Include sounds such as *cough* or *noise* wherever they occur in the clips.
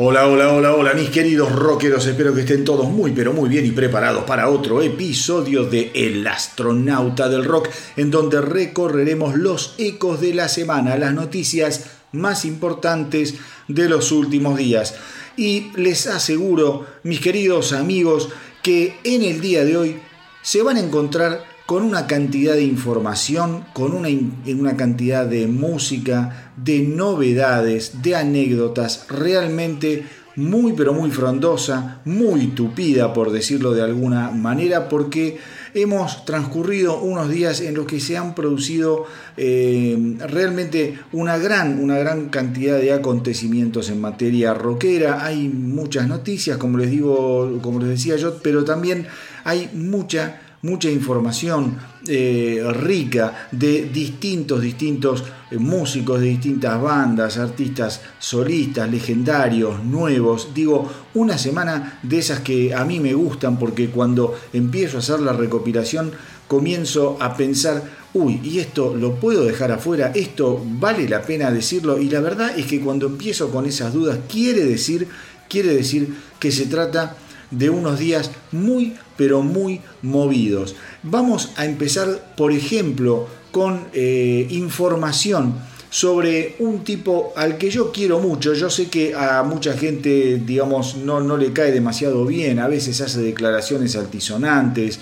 Hola, hola, hola, hola, mis queridos rockeros. Espero que estén todos muy, pero muy bien y preparados para otro episodio de El astronauta del rock, en donde recorreremos los ecos de la semana, las noticias más importantes de los últimos días. Y les aseguro, mis queridos amigos, que en el día de hoy se van a encontrar con una cantidad de información, con una, una, cantidad de música, de novedades, de anécdotas, realmente muy pero muy frondosa, muy tupida por decirlo de alguna manera, porque hemos transcurrido unos días en los que se han producido eh, realmente una gran, una gran cantidad de acontecimientos en materia rockera. Hay muchas noticias, como les digo, como les decía yo, pero también hay mucha mucha información eh, rica de distintos, distintos eh, músicos de distintas bandas, artistas solistas, legendarios, nuevos. Digo, una semana de esas que a mí me gustan porque cuando empiezo a hacer la recopilación comienzo a pensar, uy, ¿y esto lo puedo dejar afuera? ¿Esto vale la pena decirlo? Y la verdad es que cuando empiezo con esas dudas, quiere decir, quiere decir que se trata de unos días muy, pero muy movidos. Vamos a empezar, por ejemplo, con eh, información sobre un tipo al que yo quiero mucho. Yo sé que a mucha gente, digamos, no, no le cae demasiado bien, a veces hace declaraciones altisonantes,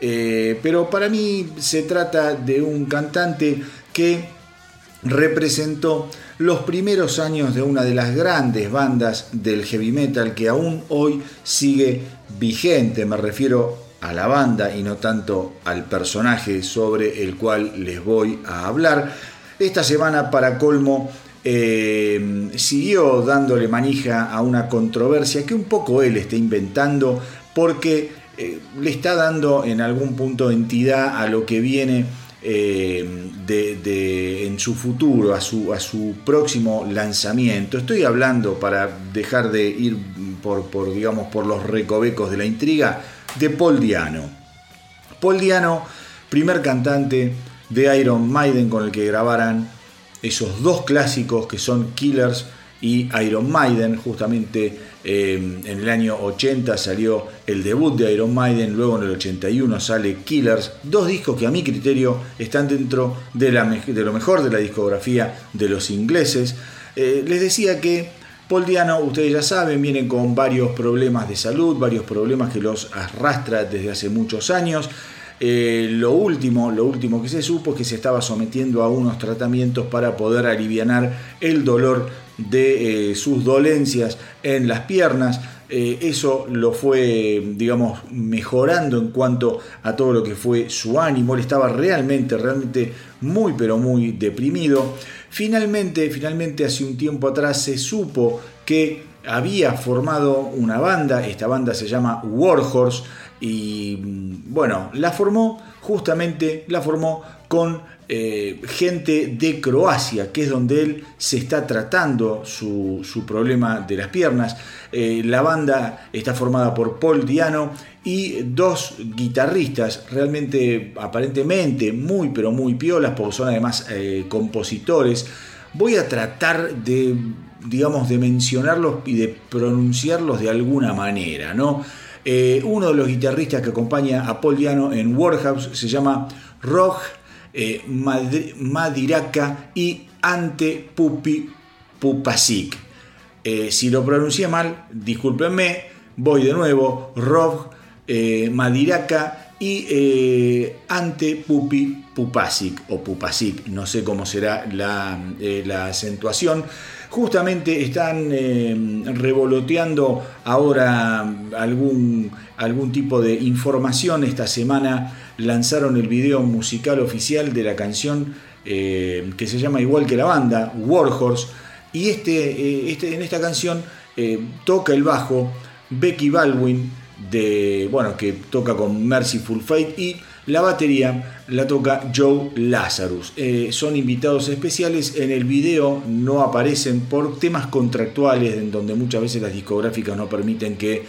eh, pero para mí se trata de un cantante que representó los primeros años de una de las grandes bandas del heavy metal que aún hoy sigue vigente. Me refiero a la banda y no tanto al personaje sobre el cual les voy a hablar. Esta semana, para colmo, eh, siguió dándole manija a una controversia que un poco él está inventando porque eh, le está dando en algún punto entidad a lo que viene eh, de, en su futuro, a su, a su próximo lanzamiento. Estoy hablando, para dejar de ir por, por, digamos, por los recovecos de la intriga, de Paul Diano. Paul Diano, primer cantante de Iron Maiden con el que grabaran esos dos clásicos que son Killers y Iron Maiden, justamente eh, en el año 80 salió el debut de Iron Maiden, luego en el 81 sale Killers, dos discos que a mi criterio están dentro de, lo mejor de la discografía de los ingleses. Eh, les decía que Paul Diano, ustedes ya saben, viene con varios problemas de salud, varios problemas que los arrastra desde hace muchos años. Eh, lo último, lo último que se supo es que se estaba sometiendo a unos tratamientos para poder aliviar el dolor de eh, sus dolencias en las piernas. Eh, eso lo fue, digamos, mejorando en cuanto a todo lo que fue su ánimo. Él estaba realmente, realmente muy, pero muy deprimido. Finalmente, finalmente, hace un tiempo atrás se supo que había formado una banda. Esta banda se llama Warhorse y mm, bueno, la formó justamente, la formó con eh, gente de Croacia, que es donde él se está tratando su, problema de las piernas. Eh, la banda está formada por Paul Diano y dos guitarristas, realmente aparentemente muy pero muy piolas, porque son además eh, compositores. Voy a tratar de, digamos, de mencionarlos y de pronunciarlos de alguna manera, ¿no? Eh, uno de los guitarristas que acompaña a Paul Diano en Warhouse se llama Rog eh, Madiraka y Ante Pupi Pupasik. Eh, si lo pronuncié mal, discúlpenme, voy de nuevo. Rog Madiraka y Ante Pupi Pupasic o Pupasic, no sé cómo será la, la acentuación. Justamente están revoloteando ahora algún, algún tipo de información. Esta semana lanzaron el video musical oficial de la canción que se llama igual que la banda, Warhorse. Y este, este, en esta canción toca el bajo Becky Baldwin, de, bueno, que toca con Merciful Fate y la batería la toca Joe Lazarus. Eh, son invitados especiales. En el video no aparecen por temas contractuales, en donde muchas veces las discográficas no permiten que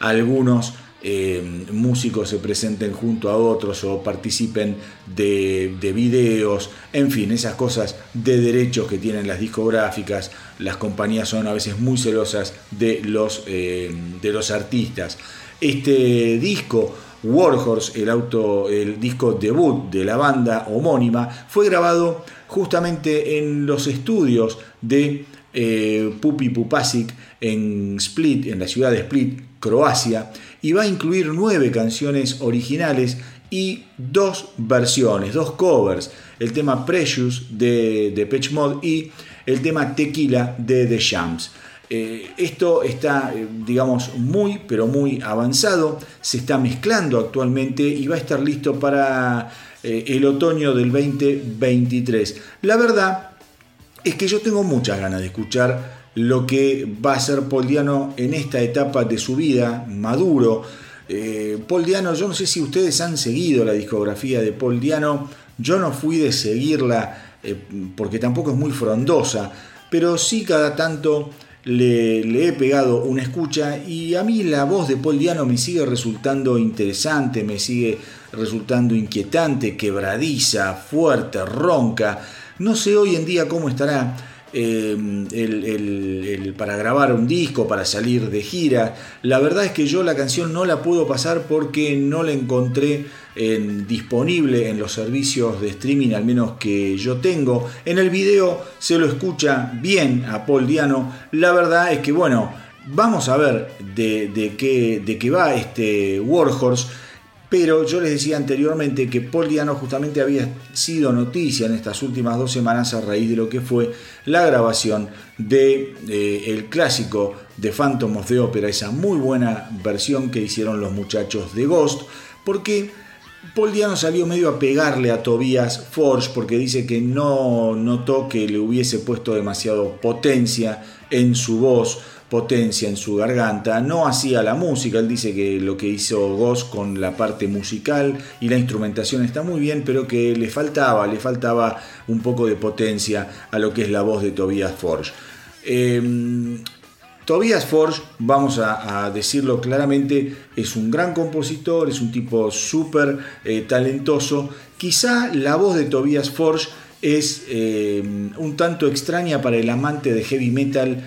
algunos eh, músicos se presenten junto a otros o participen de, videos, en fin, esas cosas de derechos que tienen las discográficas, las compañías son a veces muy celosas de los, eh, de los artistas. Este disco, Warhorse, el, auto, el disco debut de la banda homónima, fue grabado justamente en los estudios de eh, Pupi Pupasic en Split, en la ciudad de Split, Croacia, y va a incluir nueve canciones originales y dos versiones, dos covers, el tema Precious de, de Pitch Mod y el tema Tequila de The Shams. Eh, esto está, eh, digamos, muy, pero muy avanzado, se está mezclando actualmente y va a estar listo para eh, el otoño del 2023. La verdad es que yo tengo muchas ganas de escuchar lo que va a ser Paul Diano en esta etapa de su vida, maduro. Paul Diano, yo no sé si ustedes han seguido la discografía de Paul Diano, yo no fui de seguirla porque tampoco es muy frondosa, pero sí cada tanto le, he pegado una escucha y a mí la voz de Paul Diano me sigue resultando interesante, me sigue resultando inquietante, quebradiza, fuerte, ronca. No sé hoy en día cómo estará Em, el, para grabar un disco, para salir de gira. La verdad es que yo la canción no la puedo pasar porque no la encontré disponible en los servicios de streaming, al menos que yo tengo. En el video se lo escucha bien a Paul Diano. La verdad es que, bueno, vamos a ver de, de, qué, de qué va este Warhorse. Pero yo les decía anteriormente que Paul Diano justamente había sido noticia en estas últimas dos semanas a raíz de lo que fue la grabación de eh, el clásico de Phantom of the Opera, esa muy buena versión que hicieron los muchachos de Ghost, porque Paul Diano salió medio a pegarle a Tobias Forge porque dice que no notó que le hubiese puesto demasiado potencia en su voz potencia en su garganta, no hacía la música, él dice que lo que hizo Ghost con la parte musical y la instrumentación está muy bien, pero que le faltaba, le faltaba un poco de potencia a lo que es la voz de Tobias Forge. Em, Tobias Forge, vamos a, decirlo claramente, es un gran compositor, es un tipo súper eh, talentoso. Quizá la voz de Tobias Forge es em, un tanto extraña para el amante de heavy metal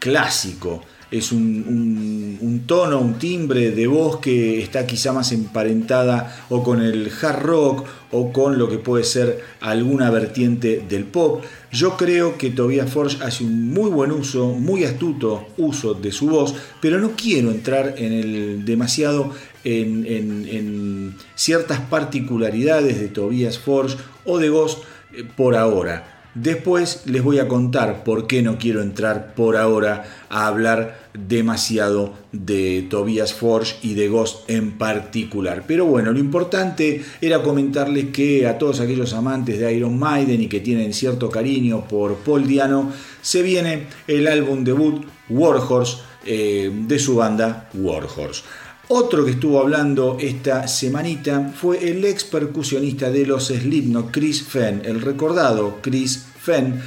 clásico. Es un, tono, un timbre de voz que está quizá más emparentada o con el hard rock o con lo que puede ser alguna vertiente del pop. Yo creo que Tobias Forge hace un muy buen uso, muy astuto uso de su voz, pero no quiero entrar en el demasiado en, en ciertas particularidades de Tobias Forge o de Ghost eh, por ahora. Después les voy a contar por qué no quiero entrar por ahora a hablar demasiado de Tobias Forge y de Ghost en particular. Pero bueno, lo importante era comentarles que a todos aquellos amantes de Iron Maiden y que tienen cierto cariño por Paul Diano, se viene el álbum debut Warhorse eh, de su banda Warhorse. Otro que estuvo hablando esta semanita fue el ex percusionista de los Slipknot, Chris Fenn, el recordado Chris Fenn.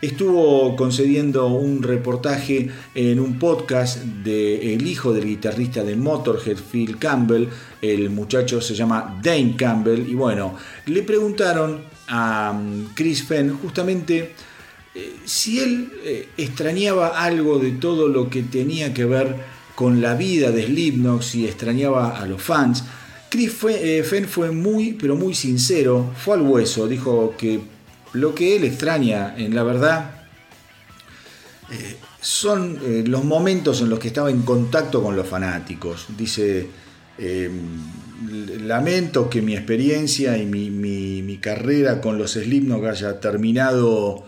Estuvo concediendo un reportaje en un podcast de el hijo del guitarrista de Motorhead, Phil Campbell. El muchacho se llama Dane Campbell. Y bueno, le preguntaron a mm, Chris Fenn justamente eh, si él eh, extrañaba algo de todo lo que tenía que ver con la vida de Slipknot y extrañaba a los fans. Chris eh, Fenn fue muy, pero muy sincero, fue al hueso, dijo que lo que él extraña, en la verdad, eh, son eh, los momentos en los que estaba en contacto con los fanáticos. Dice, lamento que mi experiencia y mi, carrera con los Slipknot haya terminado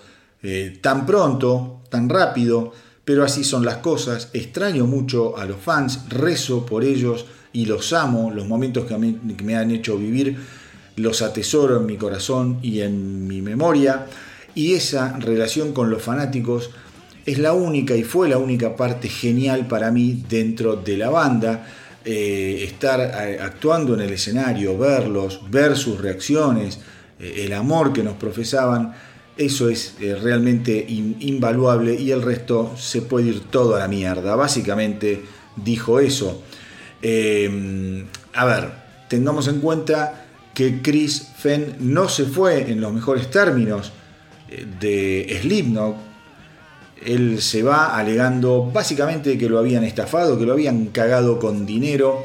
tan pronto, tan rápido, pero así son las cosas. Extraño mucho a los fans, rezo por ellos y los amo, los momentos que, me han hecho vivir los atesoro en mi corazón y en mi memoria. Y esa relación con los fanáticos es la única y fue la única parte genial para mí dentro de la banda. Eh, estar eh, actuando en el escenario, verlos, ver sus reacciones, eh, el amor que nos profesaban, eso es realmente invaluable y el resto se puede ir todo a la mierda. Básicamente dijo eso. Em, a ver, tengamos en cuenta que Chris Fenn no se fue en los mejores términos eh, de Slipknot. Él se va alegando básicamente que lo habían estafado, que lo habían cagado con dinero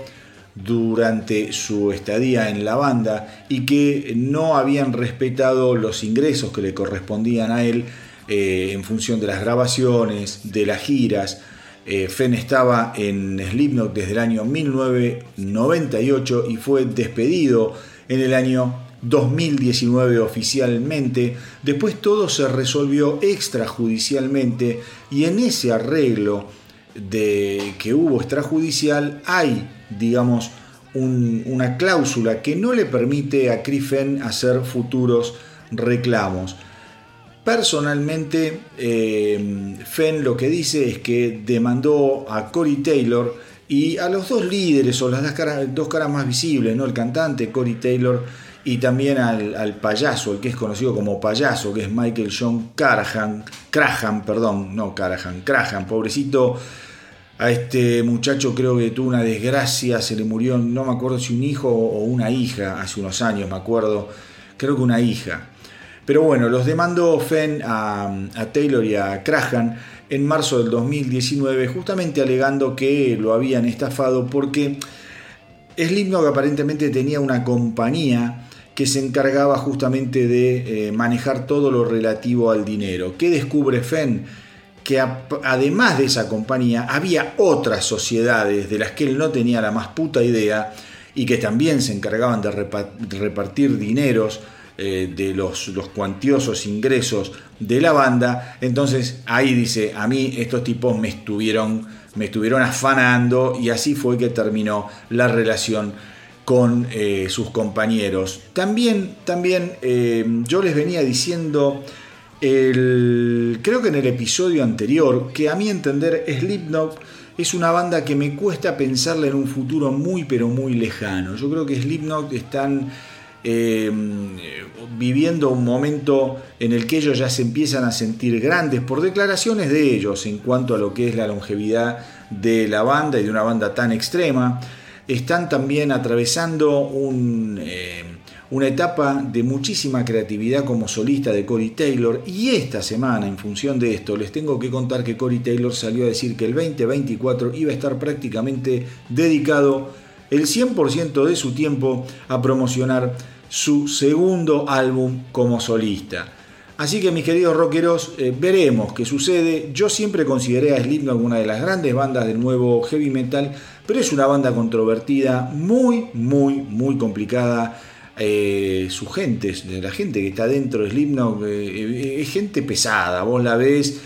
durante su estadía en la banda y que no habían respetado los ingresos que le correspondían a él eh, en función de las grabaciones, de las giras, eh, Fenn estaba en Slipknot desde el año 1998 y fue despedido en el año 2019 oficialmente. Después todo se resolvió extrajudicialmente y en ese arreglo de que hubo extrajudicial hay, digamos, una cláusula que no le permite a Fenn hacer futuros reclamos. Personalmente, eh, Fenn lo que dice es que demandó a Cory Taylor y a los dos líderes o las dos caras, dos caras más visibles, ¿no? el cantante Cory Taylor y también al, payaso, el que es conocido como payaso, que es Michael John Carahan, Crahan, perdón, no Carahan, Crahan, pobrecito. A este muchacho creo que tuvo una desgracia, se le murió, no me acuerdo si un hijo o una hija, hace unos años me acuerdo, creo que una hija. Pero bueno, los demandó Fenn a, Taylor y a Crahan en marzo del 2019, justamente alegando que lo habían estafado porque Slipknot aparentemente tenía una compañía que se encargaba justamente de eh, manejar todo lo relativo al dinero. ¿Qué descubre Fenn? Que además de esa compañía había otras sociedades de las que él no tenía la más puta idea y que también se encargaban de repartir dineros eh, de los, cuantiosos ingresos de la banda. Entonces ahí dice, a mí estos tipos me estuvieron, me estuvieron afanando y así fue que terminó la relación con eh, sus compañeros. También, también eh, yo les venía diciendo, creo que en el episodio anterior, que a mi entender Slipknot es una banda que me cuesta pensarla en un futuro muy pero muy lejano. Yo creo que Slipknot están eh, viviendo un momento en el que ellos ya se empiezan a sentir grandes por declaraciones de ellos en cuanto a lo que es la longevidad de la banda y de una banda tan extrema. Están también atravesando eh, una etapa de muchísima creatividad como solista de Cory Taylor y esta semana en función de esto les tengo que contar que Cory Taylor salió a decir que el 2024 iba a estar prácticamente dedicado el 100% de su tiempo a promocionar su segundo álbum como solista. Así que mis queridos rockeros, eh, veremos qué sucede. Yo siempre consideré a Slipknot una de las grandes bandas del nuevo heavy metal, pero es una banda controvertida, muy, muy, muy complicada. Eh, su gente, la gente que está dentro de Slipknot, eh, es gente pesada. Vos la ves,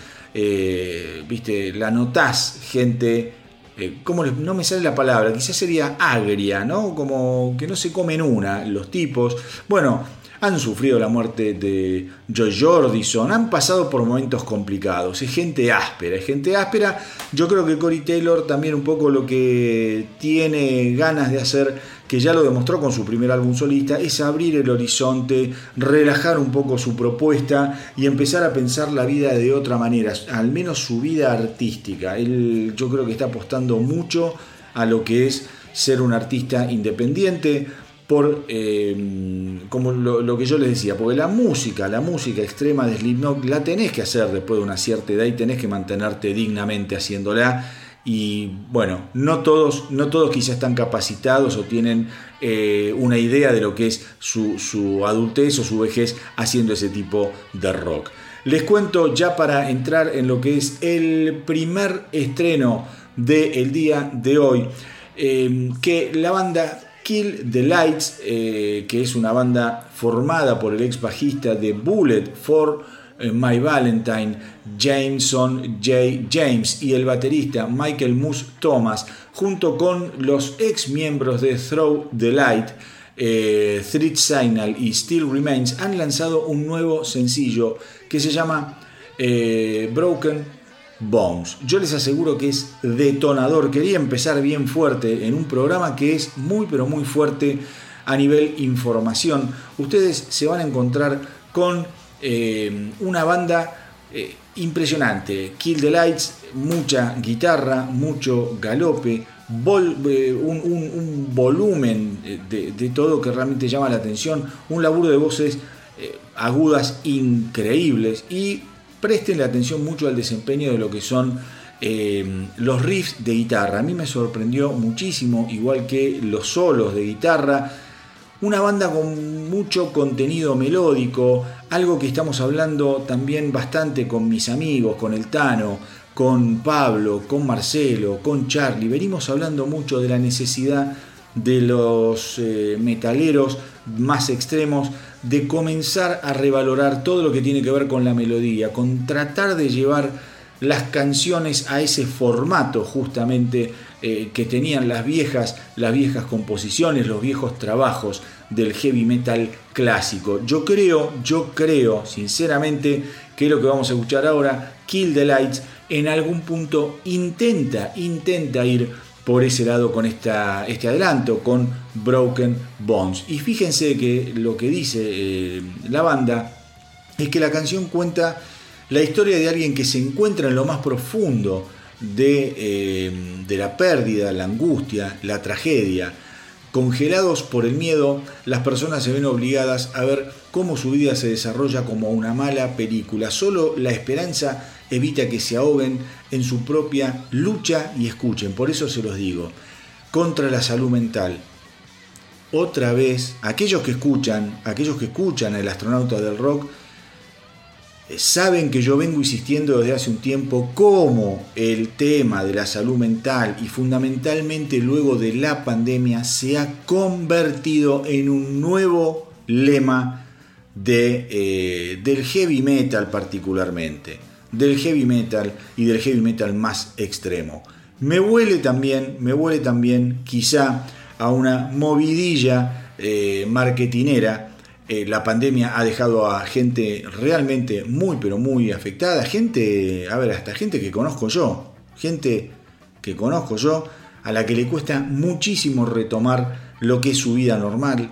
viste, la notás, gente eh, no me sale la palabra, quizás sería agria, ¿no? Como que no se comen una los tipos. Bueno, han sufrido la muerte de Joy Jordison, han pasado por momentos complicados, es gente áspera, es gente áspera. Yo creo que Cory Taylor también un poco lo que tiene ganas de hacer, que ya lo demostró con su primer álbum solista, es abrir el horizonte, relajar un poco su propuesta y empezar a pensar la vida de otra manera, al menos su vida artística. Él yo creo que está apostando mucho a lo que es ser un artista independiente, por eh, como lo, que yo les decía, porque la música, la música extrema de Slipknot la tenés que hacer después de una cierta edad y tenés que mantenerte dignamente haciéndola. Y bueno, no todos, no todos quizás están capacitados o tienen eh, una idea de lo que es su, su adultez o su vejez haciendo ese tipo de rock. Les cuento ya para entrar en lo que es el primer estreno del día de hoy. eh, que la banda Kill the Lights, eh, que es una banda formada por el ex bajista de Bullet for eh, My Valentine, Jameson J. James y el baterista Michael Moose Thomas, junto con los ex miembros de Throw the Light, eh, Threat Signal y Still Remains, han lanzado un nuevo sencillo que se llama eh, Broken Bones. Yo les aseguro que es detonador. Quería empezar bien fuerte en un programa que es muy pero muy fuerte a nivel información. Ustedes se van a encontrar con eh, una banda eh, impresionante. Kill the Lights, mucha guitarra, mucho galope, eh, un, volumen de, de, todo que realmente llama la atención, un laburo de voces agudas increíbles y presten la atención mucho al desempeño de lo que son los riffs de guitarra. A mí me sorprendió muchísimo, igual que los solos de guitarra. Una banda con mucho contenido melódico, algo que estamos hablando también bastante con mis amigos, con el Tano, con Pablo, con Marcelo, con Charlie. Venimos hablando mucho de la necesidad de los eh, metaleros más extremos de comenzar a revalorar todo lo que tiene que ver con la melodía, con tratar de llevar las canciones a ese formato justamente eh, que tenían las viejas, las viejas composiciones, los viejos trabajos del heavy metal clásico. Yo creo, yo creo sinceramente que lo que vamos a escuchar ahora, Kill the Lights, en algún punto intenta, intenta ir por ese lado con esta, este adelanto, con Broken Bones. Y fíjense que lo que dice eh, la banda es que la canción cuenta la historia de alguien que se encuentra en lo más profundo de, eh, de la pérdida, la angustia, la tragedia. Congelados por el miedo, las personas se ven obligadas a ver cómo su vida se desarrolla como una mala película. Solo la esperanza evita que se ahoguen en su propia lucha y escuchen. Por eso se los digo, contra la salud mental. Otra vez, aquellos que escuchan, aquellos que escuchan el astronauta del rock, eh, saben que yo vengo insistiendo desde hace un tiempo cómo el tema de la salud mental y fundamentalmente luego de la pandemia se ha convertido en un nuevo lema de, eh, del heavy metal particularmente, del heavy metal y del heavy metal más extremo. Me huele también, me huele también quizá a una movidilla eh, marketinera eh, la pandemia ha dejado a gente realmente muy, pero muy afectada. Gente, a ver, hasta gente que conozco yo. Gente que conozco yo, a la que le cuesta muchísimo retomar lo que es su vida normal.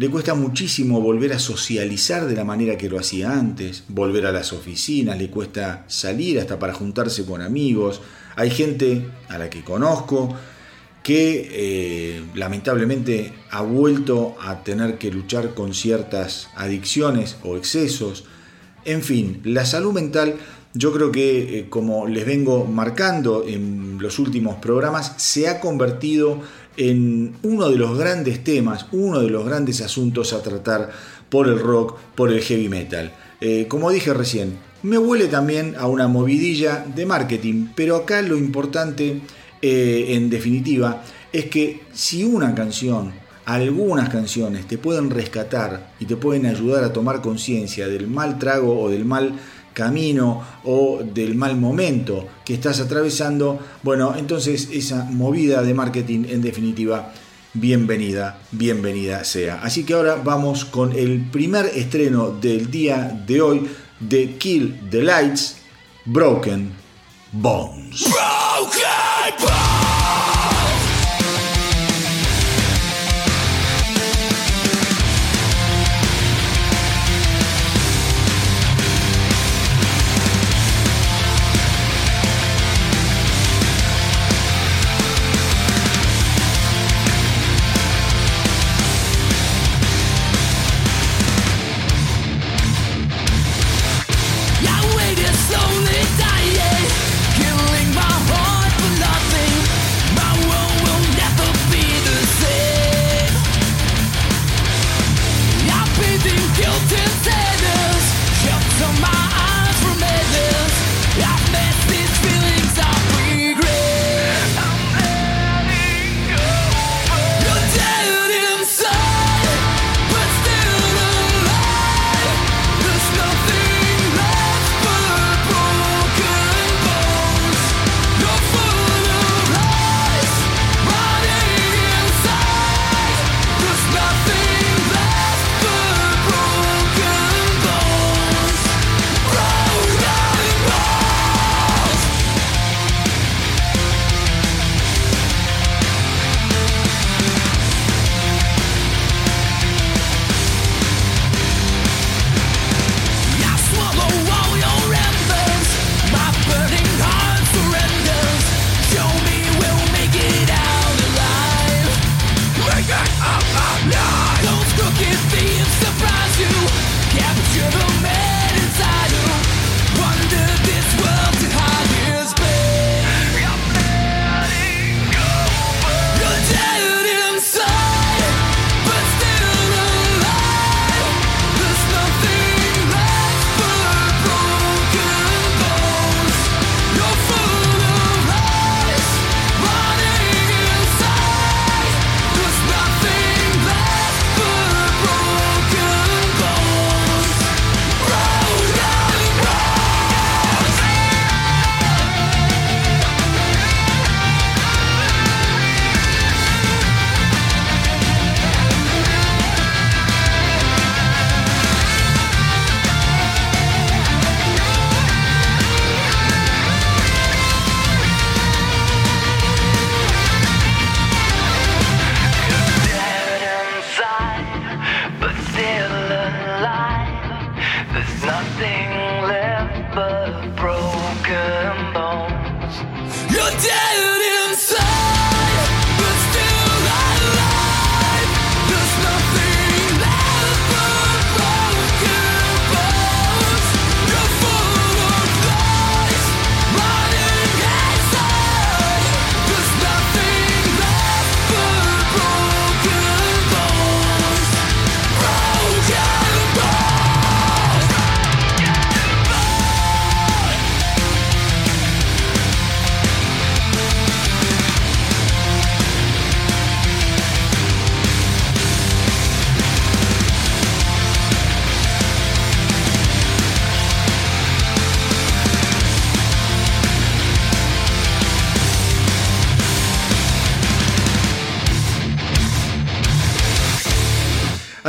Le cuesta muchísimo volver a socializar de la manera que lo hacía antes, volver a las oficinas, le cuesta salir hasta para juntarse con amigos. Hay gente a la que conozco que eh, lamentablemente ha vuelto a tener que luchar con ciertas adicciones o excesos. En fin, la salud mental yo creo que, eh, como les vengo marcando en los últimos programas, se ha convertido en uno de los grandes temas, uno de los grandes asuntos a tratar por el rock, por el heavy metal. Eh, como dije recién, me huele también a una movidilla de marketing, pero acá lo importante eh, en definitiva, es que si una canción, algunas canciones te pueden rescatar y te pueden ayudar a tomar conciencia del mal trago o del mal camino o del mal momento que estás atravesando, bueno, entonces esa movida de marketing en definitiva, bienvenida, bienvenida sea. Así que ahora vamos con el primer estreno del día de hoy de Kill the Lights, Broken Bones. Broken Bones!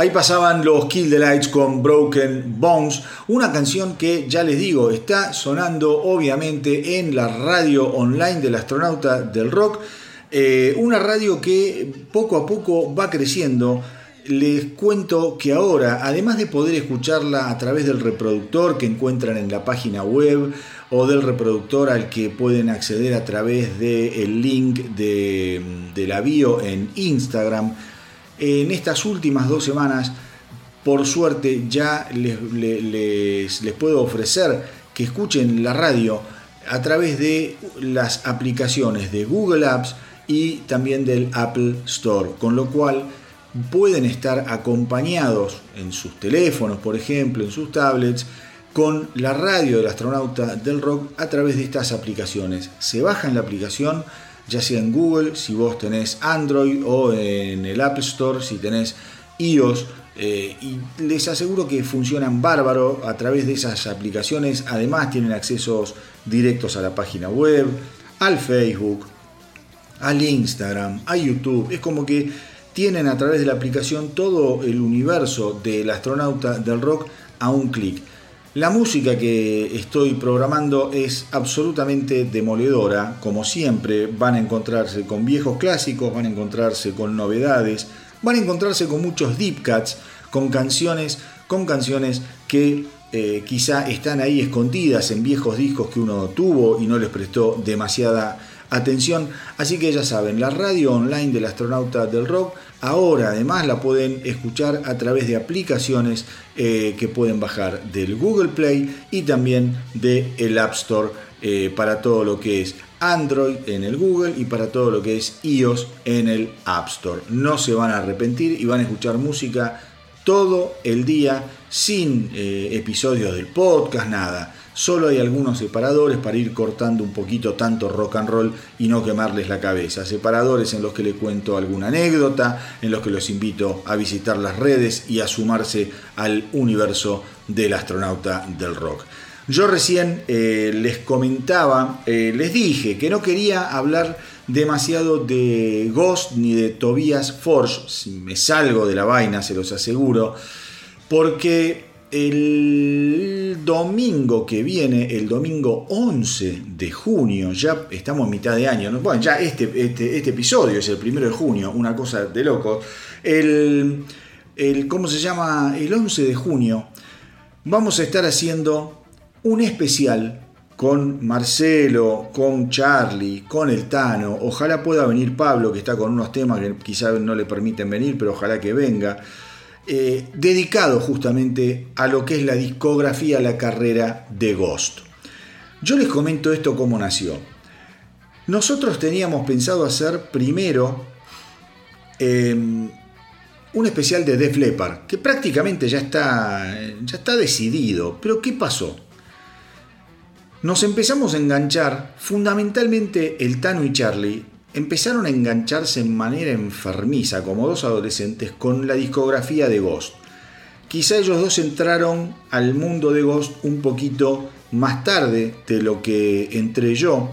Ahí pasaban los Kill the Lights con Broken Bones, una canción que ya les digo está sonando obviamente en la radio online del astronauta del rock, eh, una radio que poco a poco va creciendo. Les cuento que ahora, además de poder escucharla a través del reproductor que encuentran en la página web o del reproductor al que pueden acceder a través del link de, de la bio en Instagram, en estas últimas dos semanas, por suerte, ya les, les, puedo ofrecer que escuchen la radio a través de las aplicaciones de Google Apps y también del Apple Store, con lo cual pueden estar acompañados en sus teléfonos, por ejemplo, en sus tablets, con la radio del astronauta del rock a través de estas aplicaciones. Se bajan la aplicación ya sea en Google, si vos tenés Android o en el App Store, si tenés iOS. Eh, y les aseguro que funcionan bárbaro a través de esas aplicaciones. Además tienen accesos directos a la página web, al Facebook, al Instagram, a YouTube. Es como que tienen a través de la aplicación todo el universo del astronauta del rock a un clic. La música que estoy programando es absolutamente demoledora, como siempre van a encontrarse con viejos clásicos, van a encontrarse con novedades, van a encontrarse con muchos deep cuts, con canciones, con canciones que eh, quizá están ahí escondidas en viejos discos que uno tuvo y no les prestó demasiada atención. Así que ya saben, la radio online del astronauta del rock Ahora además la pueden escuchar a través de aplicaciones eh, que pueden bajar del Google Play y también del App Store eh, para todo lo que es Android en el Google y para todo lo que es iOS en el App Store. No se van a arrepentir y van a escuchar música todo el día sin eh, episodios del podcast, nada. Solo hay algunos separadores para ir cortando un poquito tanto rock and roll y no quemarles la cabeza. Separadores en los que les cuento alguna anécdota, en los que los invito a visitar las redes y a sumarse al universo del astronauta del rock. Yo recién eh, les comentaba, eh, les dije que no quería hablar demasiado de Ghost ni de Tobias Forge, si me salgo de la vaina, se los aseguro, porque el domingo que viene, el domingo 11 de junio, ya estamos en mitad de año, bueno, ya este, este, este, episodio es el primero de junio, una cosa de loco. El, el, ¿cómo se llama? El 11 de junio vamos a estar haciendo un especial con Marcelo, con Charlie, con el Tano. Ojalá pueda venir Pablo, que está con unos temas que quizás no le permiten venir, pero ojalá que venga. Eh, dedicado justamente a lo que es la discografía, la carrera de Ghost. Yo les comento esto cómo nació. Nosotros teníamos pensado hacer primero em, un especial de Def Leppard, que prácticamente ya está, ya está decidido. Pero ¿qué pasó? Nos empezamos a enganchar, fundamentalmente el Tano y Charlie, empezaron a engancharse en manera enfermiza como dos adolescentes con la discografía de Ghost. Quizá ellos dos entraron al mundo de Ghost un poquito más tarde de lo que entré yo,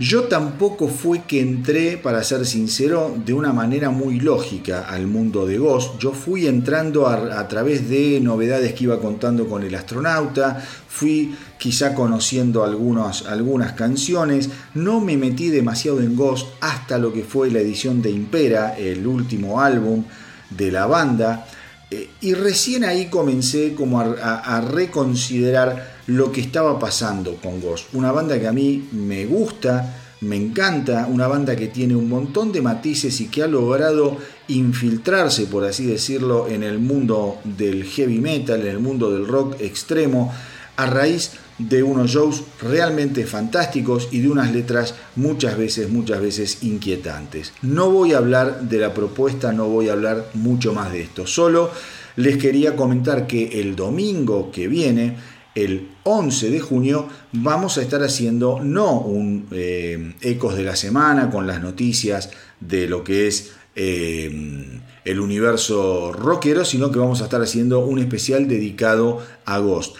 yo tampoco fue que entré, para ser sincero, de una manera muy lógica al mundo de Ghost. Yo fui entrando a, través de novedades que iba contando con el astronauta, fui quizá conociendo algunas canciones, no me metí demasiado en Ghost hasta lo que fue la edición de Impera, el último álbum de la banda, eh, y recién ahí comencé como a reconsiderar lo que estaba pasando con Ghost. Una banda que a mí me gusta, me encanta, una banda que tiene un montón de matices y que ha logrado infiltrarse, por así decirlo, en el mundo del heavy metal, en el mundo del rock extremo, a raíz de unos shows realmente fantásticos y de unas letras muchas veces, muchas veces inquietantes. No voy a hablar de la propuesta, no voy a hablar mucho más de esto, solo les quería comentar que el domingo que viene, el 11 de junio, vamos a estar haciendo no un eh, ecos de la semana con las noticias de lo que es eh, el universo rockero, sino que vamos a estar haciendo un especial dedicado a Ghost.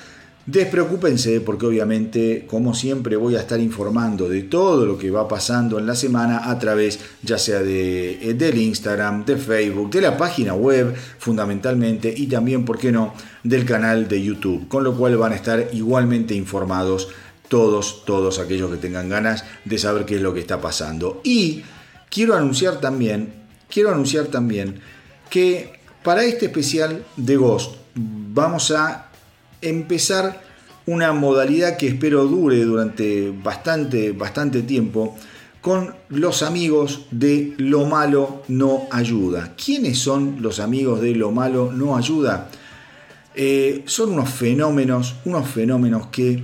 Despreocúpense porque obviamente, como siempre, voy a estar informando de todo lo que va pasando en la semana a través ya sea de, eh, del Instagram, de Facebook, de la página web fundamentalmente y también, ¿por qué no?, del canal de YouTube, con lo cual van a estar igualmente informados todos, todos aquellos que tengan ganas de saber qué es lo que está pasando. Y quiero anunciar también, quiero anunciar también que para este especial de Ghost vamos a empezar una modalidad que espero dure durante bastante, bastante tiempo con los amigos de Lo Malo No Ayuda. ¿Quiénes son los amigos de Lo Malo No Ayuda? Eh, son unos fenómenos, unos fenómenos que,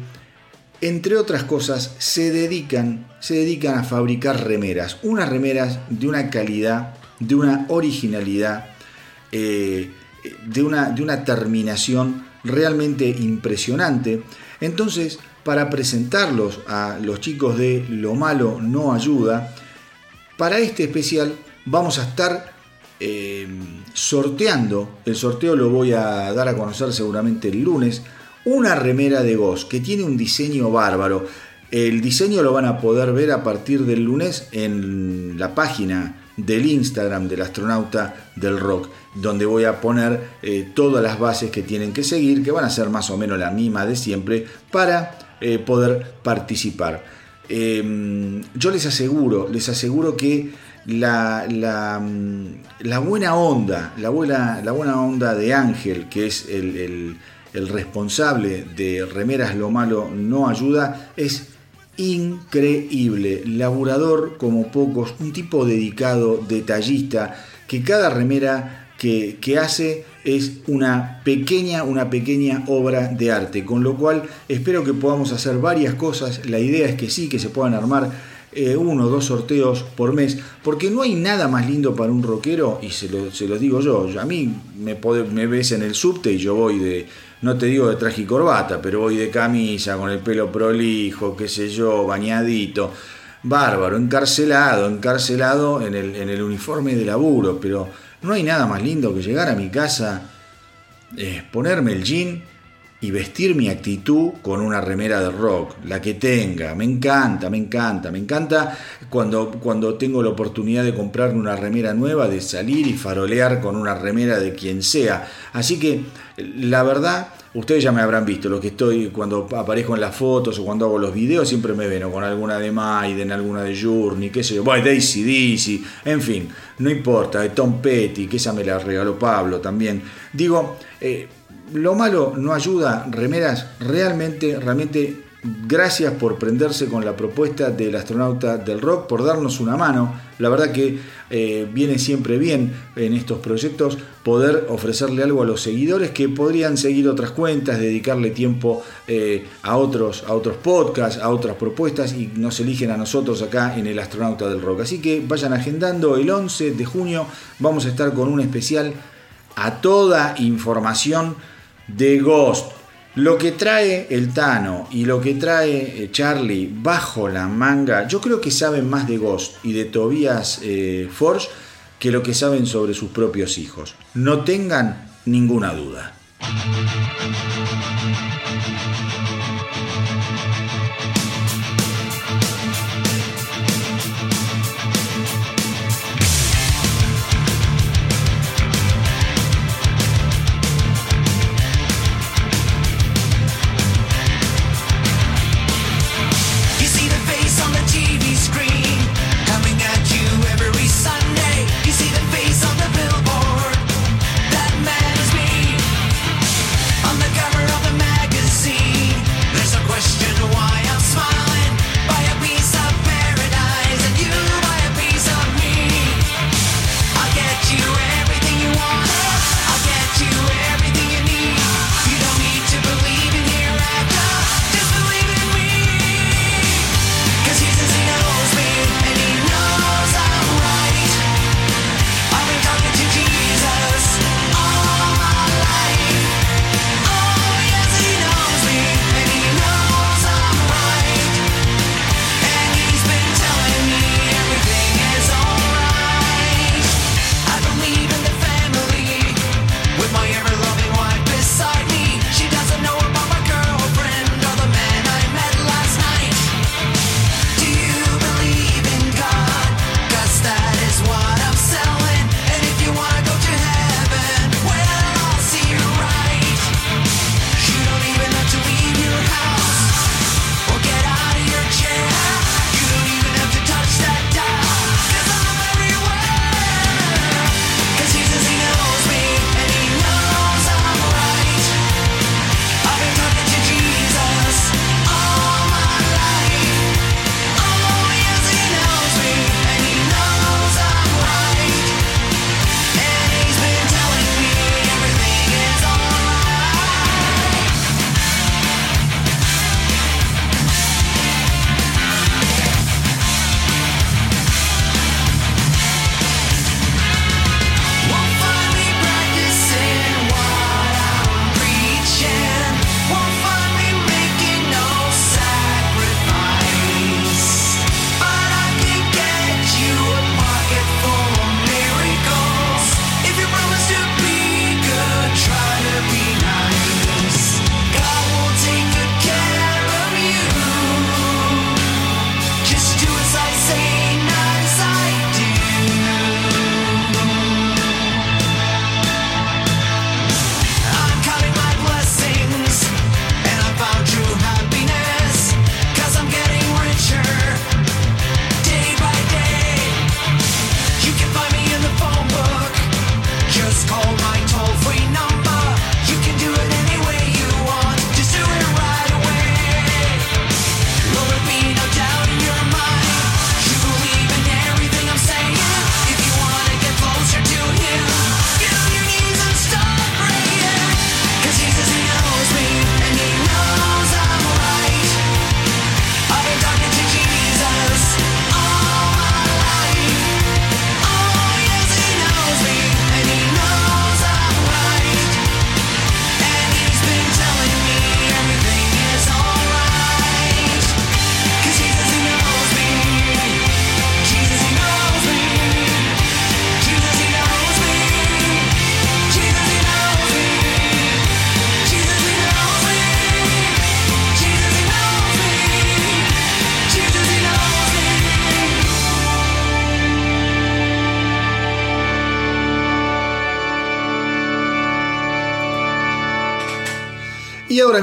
entre otras cosas, se dedican, se dedican a fabricar remeras. Unas remeras de una calidad, de una originalidad, eh, de, una, de una terminación realmente impresionante. Entonces, para presentarlos a los chicos de Lo Malo No Ayuda, para este especial vamos a estar eh, sorteando, el sorteo lo voy a dar a conocer seguramente el lunes, una remera de Ghost que tiene un diseño bárbaro. El diseño lo van a poder ver a partir del lunes en la página del Instagram del astronauta del rock, donde voy a poner eh, todas las bases que tienen que seguir, que van a ser más o menos la misma de siempre, para eh, poder participar. Em, yo les aseguro, les aseguro que la, la, mm, buena onda, la buena, la buena onda de Ángel, que es el, el responsable de Remeras Lo Malo No Ayuda, es increíble, laburador como pocos, un tipo dedicado, detallista, que cada remera que, hace es una pequeña, una pequeña obra de arte, con lo cual espero que podamos hacer varias cosas, la idea es que sí, que se puedan armar eh, uno o dos sorteos por mes, porque no hay nada más lindo para un rockero, y se lo, se digo yo, a mí me, me ves en el subte y yo voy de, no te digo de traje y corbata, pero voy de camisa, con el pelo prolijo, qué sé yo, bañadito, bárbaro, encarcelado, encarcelado en el, en el uniforme de laburo, pero no hay nada más lindo que llegar a mi casa, eh, ponerme el jean y vestir mi actitud con una remera de rock, la que tenga. Me encanta, me encanta, me encanta cuando, cuando tengo la oportunidad de comprarme una remera nueva, de salir y farolear con una remera de quien sea. Así que la verdad, ustedes ya me habrán visto, lo que estoy cuando aparezco en las fotos o cuando hago los videos, siempre me ven con alguna de Maiden, alguna de Journey, qué sé yo, bueno, Daisy Daisy, en fin, no importa, de Tom Petty, que esa me la regaló Pablo también. Digo, eh, lo malo no ayuda, remeras, realmente, realmente gracias por prenderse con la propuesta del astronauta del rock, por darnos una mano. La verdad que eh, viene siempre bien en estos proyectos poder ofrecerle algo a los seguidores que podrían seguir otras cuentas, dedicarle tiempo eh, a, otros, a otros podcasts, a otras propuestas y nos eligen a nosotros acá en el astronauta del rock. Así que vayan agendando el 11 de junio, vamos a estar con un especial a toda información de Ghost. Lo que trae el Tano y lo que trae eh, Charlie bajo la manga, yo creo que saben más de Ghost y de Tobias eh, Forge que lo que saben sobre sus propios hijos. No tengan ninguna duda.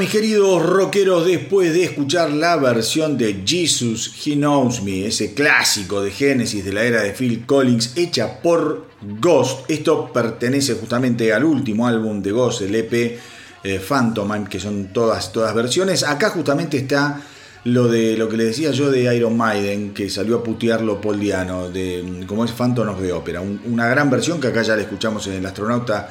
Mis queridos rockeros, después de escuchar la versión de Jesus He Knows Me, ese clásico de Genesis de la era de Phil Collins, hecha por Ghost, esto pertenece justamente al último álbum de Ghost, el EP eh, Phantom, que son todas, todas versiones. Acá justamente está lo de lo que le decía yo de Iron Maiden, que salió a putearlo Paul Diano, de como es Phantom of the Opera, una gran versión que acá ya la escuchamos en El Astronauta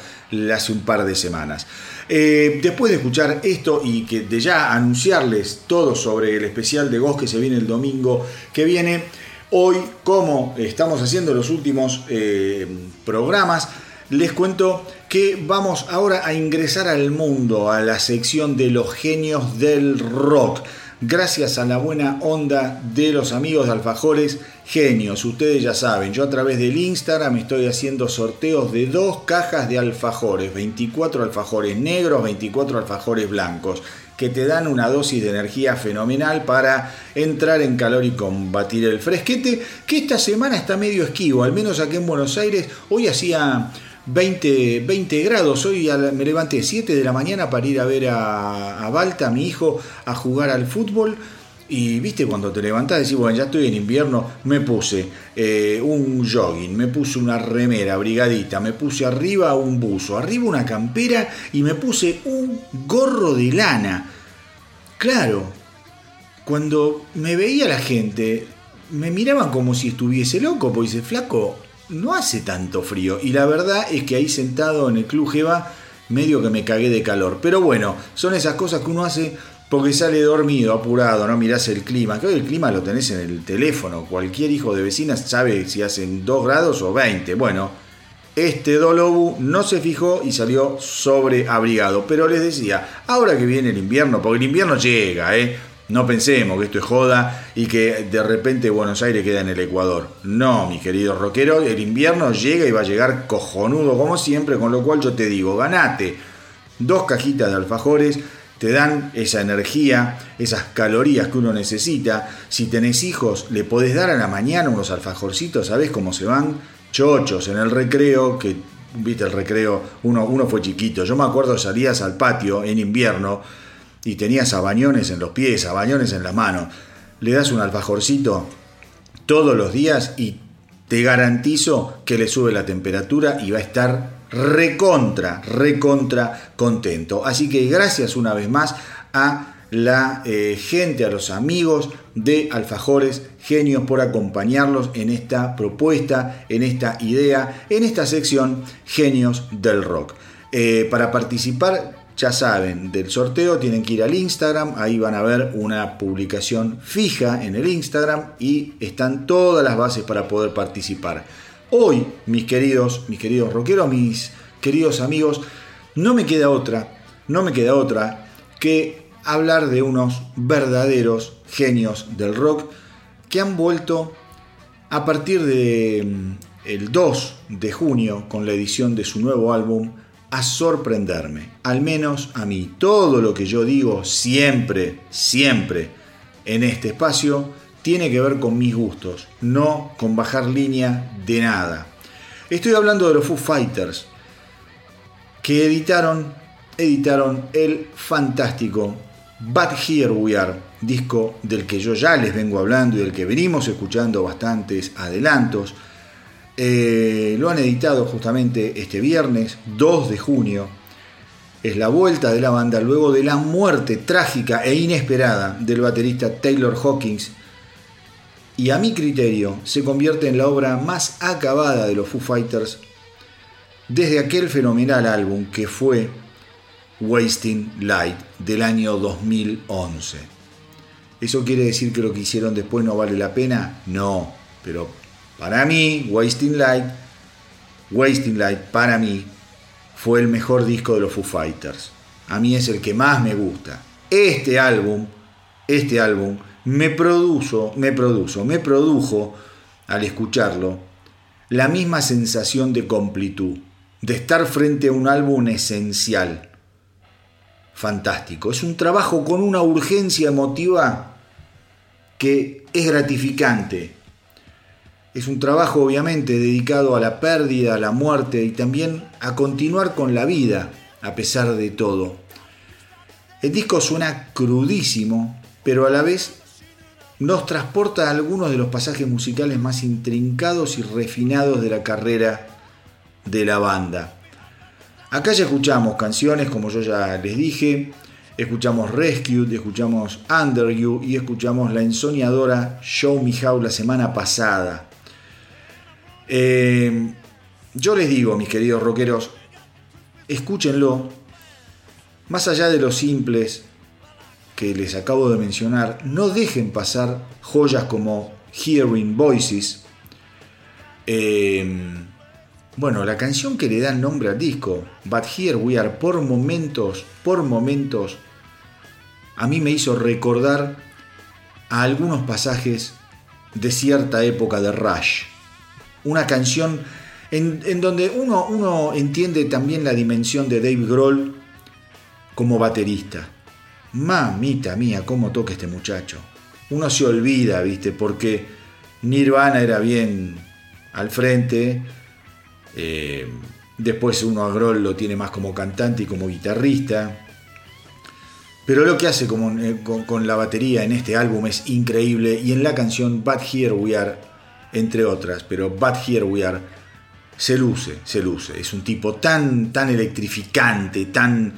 hace un par de semanas. Eh, después de escuchar esto y que de ya anunciarles todo sobre el especial de Ghost que se viene el domingo que viene, hoy, como estamos haciendo los últimos eh, programas, les cuento que vamos ahora a ingresar al mundo, a la sección de los genios del rock gracias a la buena onda de los amigos de Alfajores Genios. Ustedes ya saben, yo a través del Instagram estoy haciendo sorteos de dos cajas de alfajores, 24 alfajores negros, 24 alfajores blancos, que te dan una dosis de energía fenomenal para entrar en calor y combatir el fresquete, que esta semana está medio esquivo, al menos aquí en Buenos Aires, hoy hacía 20, 20 grados. Hoy me levanté 7 de la mañana para ir a ver a, a Balta, mi hijo, a jugar al fútbol. Y viste, cuando te levantás, decís, bueno, ya estoy en invierno, me puse eh, un jogging, me puse una remera brigadita, me puse arriba un buzo, arriba una campera y me puse un gorro de lana. Claro, cuando me veía la gente, me miraban como si estuviese loco, porque dice, flaco, no hace tanto frío. Y la verdad es que ahí sentado en el Club Jeva, medio que me cagué de calor. Pero bueno, son esas cosas que uno hace porque sale dormido, apurado, no mirás el clima. Que hoy el clima lo tenés en el teléfono. Cualquier hijo de vecina sabe si hacen 2 grados o 20. Bueno, este Dolobu no se fijó y salió sobreabrigado. Pero les decía, ahora que viene el invierno, porque el invierno llega, ¿eh? No pensemos que esto es joda y que de repente Buenos Aires queda en el Ecuador. No, mis queridos rockeros, el invierno llega y va a llegar cojonudo como siempre, con lo cual yo te digo, ganate dos cajitas de alfajores, te dan esa energía, esas calorías que uno necesita. Si tenés hijos, le podés dar a la mañana unos alfajorcitos, ¿sabés cómo se van? Chochos en el recreo, que viste el recreo, uno, uno fue chiquito. Yo me acuerdo salías al patio en invierno y tenías abañones en los pies, abañones en las manos, le das un alfajorcito todos los días y te garantizo que le sube la temperatura y va a estar recontra, recontra contento. Así que gracias una vez más a la eh, gente, a los amigos de Alfajores Genios por acompañarlos en esta propuesta, en esta idea, en esta sección Genios del Rock. Eh, para participar ya saben, del sorteo tienen que ir al Instagram, ahí van a ver una publicación fija en el Instagram y están todas las bases para poder participar. Hoy, mis queridos, mis queridos rockeros, mis queridos amigos, no me queda otra, no me queda otra que hablar de unos verdaderos genios del rock que han vuelto a partir de mm, el 2 de junio con la edición de su nuevo álbum a sorprenderme, al menos a mí. Todo lo que yo digo siempre, siempre en este espacio tiene que ver con mis gustos, no con bajar línea de nada. Estoy hablando de los Foo Fighters, que editaron, editaron el fantástico But Here We Are, disco del que yo ya les vengo hablando y del que venimos escuchando bastantes adelantos eh, lo han editado justamente este viernes 2 de junio. Es la vuelta de la banda luego de la muerte trágica e inesperada del baterista Taylor Hawkins. Y a mi criterio se convierte en la obra más acabada de los Foo Fighters desde aquel fenomenal álbum que fue Wasting Light del año 2011. ¿Eso quiere decir que lo que hicieron después no vale la pena? No, pero para mí, Wasting Light, Wasting Light, para mí, fue el mejor disco de los Foo Fighters. A mí es el que más me gusta. Este álbum, este álbum, me produjo, me produjo, me produjo, al escucharlo, la misma sensación de completud, de estar frente a un álbum esencial. Fantástico. Es un trabajo con una urgencia emotiva que es gratificante, es un trabajo obviamente dedicado a la pérdida, a la muerte y también a continuar con la vida a pesar de todo. El disco suena crudísimo, pero a la vez nos transporta a algunos de los pasajes musicales más intrincados y refinados de la carrera de la banda. Acá ya escuchamos canciones, como yo ya les dije, escuchamos Rescued, escuchamos Under You y escuchamos la ensoñadora Show Me How la semana pasada. Eh, yo les digo, mis queridos rockeros, escúchenlo, más allá de los simples que les acabo de mencionar, no dejen pasar joyas como Hearing Voices. Eh, bueno, la canción que le da el nombre al disco, But Here We Are, por momentos, por momentos, a mí me hizo recordar a algunos pasajes de cierta época de Rush. Una canción en, donde uno, uno entiende también la dimensión de Dave Grohl como baterista. Mamita mía, cómo toca este muchacho. Uno se olvida, viste, porque Nirvana era bien al frente. Eh, después uno a Grohl lo tiene más como cantante y como guitarrista. Pero lo que hace eh, con, la batería en este álbum es increíble y en la canción Bad Here We Are, entre otras, pero Bad Here We Are se luce, se luce. Es un tipo tan, tan electrificante, tan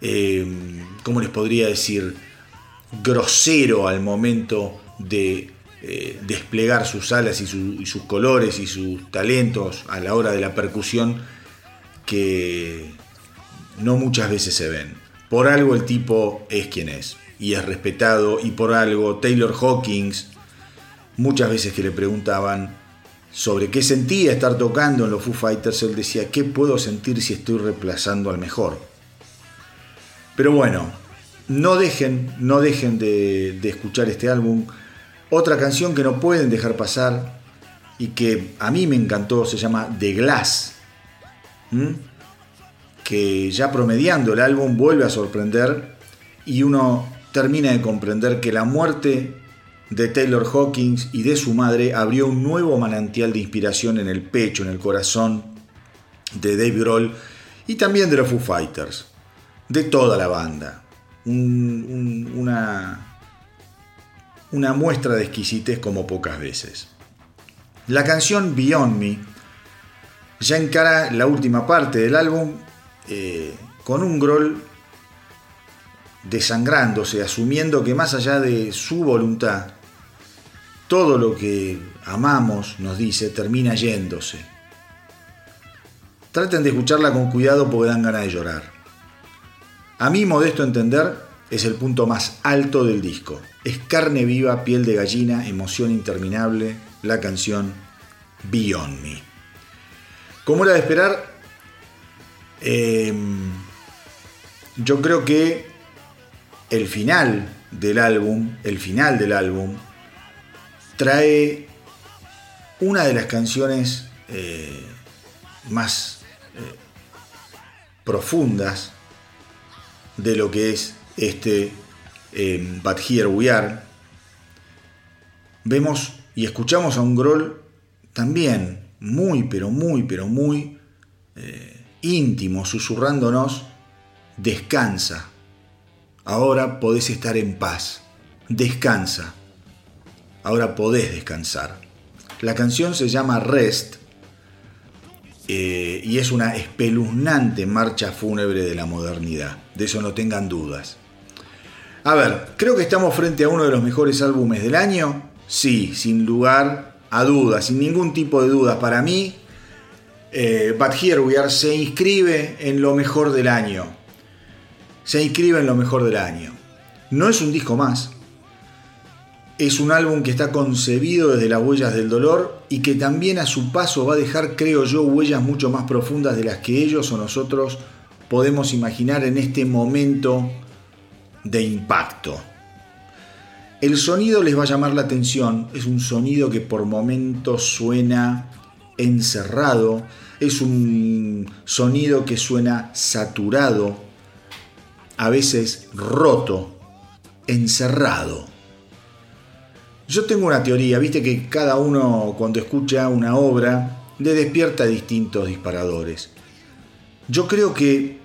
eh, ¿cómo les podría decir? grosero al momento de eh, desplegar sus alas y, sus colores y sus talentos a la hora de la percusión que no muchas veces se ven. Por algo el tipo es quien es y es respetado y por algo Taylor Hawkins muchas veces que le preguntaban sobre qué sentía estar tocando en los Foo Fighters, él decía, ¿qué puedo sentir si estoy reemplazando al mejor? Pero bueno, no dejen, no dejen de, escuchar este álbum. Otra canción que no pueden dejar pasar y que a mí me encantó se llama The Glass. Que ya promediando el álbum vuelve a sorprender y uno termina de comprender que la muerte de Taylor Hawkins y de su madre abrió un nuevo manantial de inspiración en el pecho, en el corazón de Dave Grohl y también de los Foo Fighters de toda la banda. una, una muestra de exquisitez como pocas veces. La canción Beyond Me ya encara la última parte del álbum eh, con un groll desangrándose, asumiendo que más allá de su voluntad, todo lo que amamos, nos dice, termina yéndose. Traten de escucharla con cuidado porque dan ganas de llorar. A mi modesto entender, es el punto más alto del disco. Es carne viva, piel de gallina, emoción interminable, la canción Beyond Me. Como era de esperar, em, yo creo que el final del álbum, el final del álbum, trae una de las canciones eh, más eh, profundas de lo que es este eh, But Here We Are, vemos y escuchamos a un Groll también muy, pero muy, pero muy eh, íntimo, susurrándonos, descansa, ahora podés estar en paz, descansa, ahora podés descansar. La canción se llama Rest eh, y es una espeluznante marcha fúnebre de la modernidad, de eso no tengan dudas. A ver, creo que estamos frente a uno de los mejores álbumes del año, sí, sin lugar a dudas, sin ningún tipo de dudas. Para mí, eh, But Here We Are se inscribe en lo mejor del año. Se inscribe en lo mejor del año. No es un disco más, es un álbum que está concebido desde las huellas del dolor y que también a su paso va a dejar, creo yo, huellas mucho más profundas de las que ellos o nosotros podemos imaginar en este momento de impacto. El sonido les va a llamar la atención, es un sonido que por momentos suena encerrado, es un sonido que suena saturado, a veces roto, encerrado. Yo tengo una teoría, viste que cada uno cuando escucha una obra le despierta distintos disparadores. Yo creo que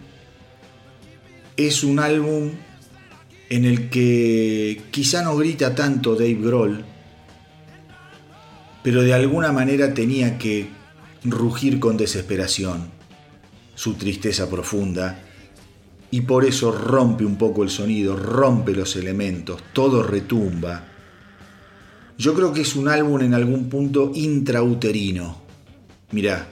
es un álbum en el que quizá no grita tanto Dave Grohl, pero de alguna manera tenía que rugir con desesperación, su tristeza profunda, y por eso rompe un poco el sonido, rompe los elementos, todo retumba. Yo creo que es un álbum en algún punto intrauterino. Mirá,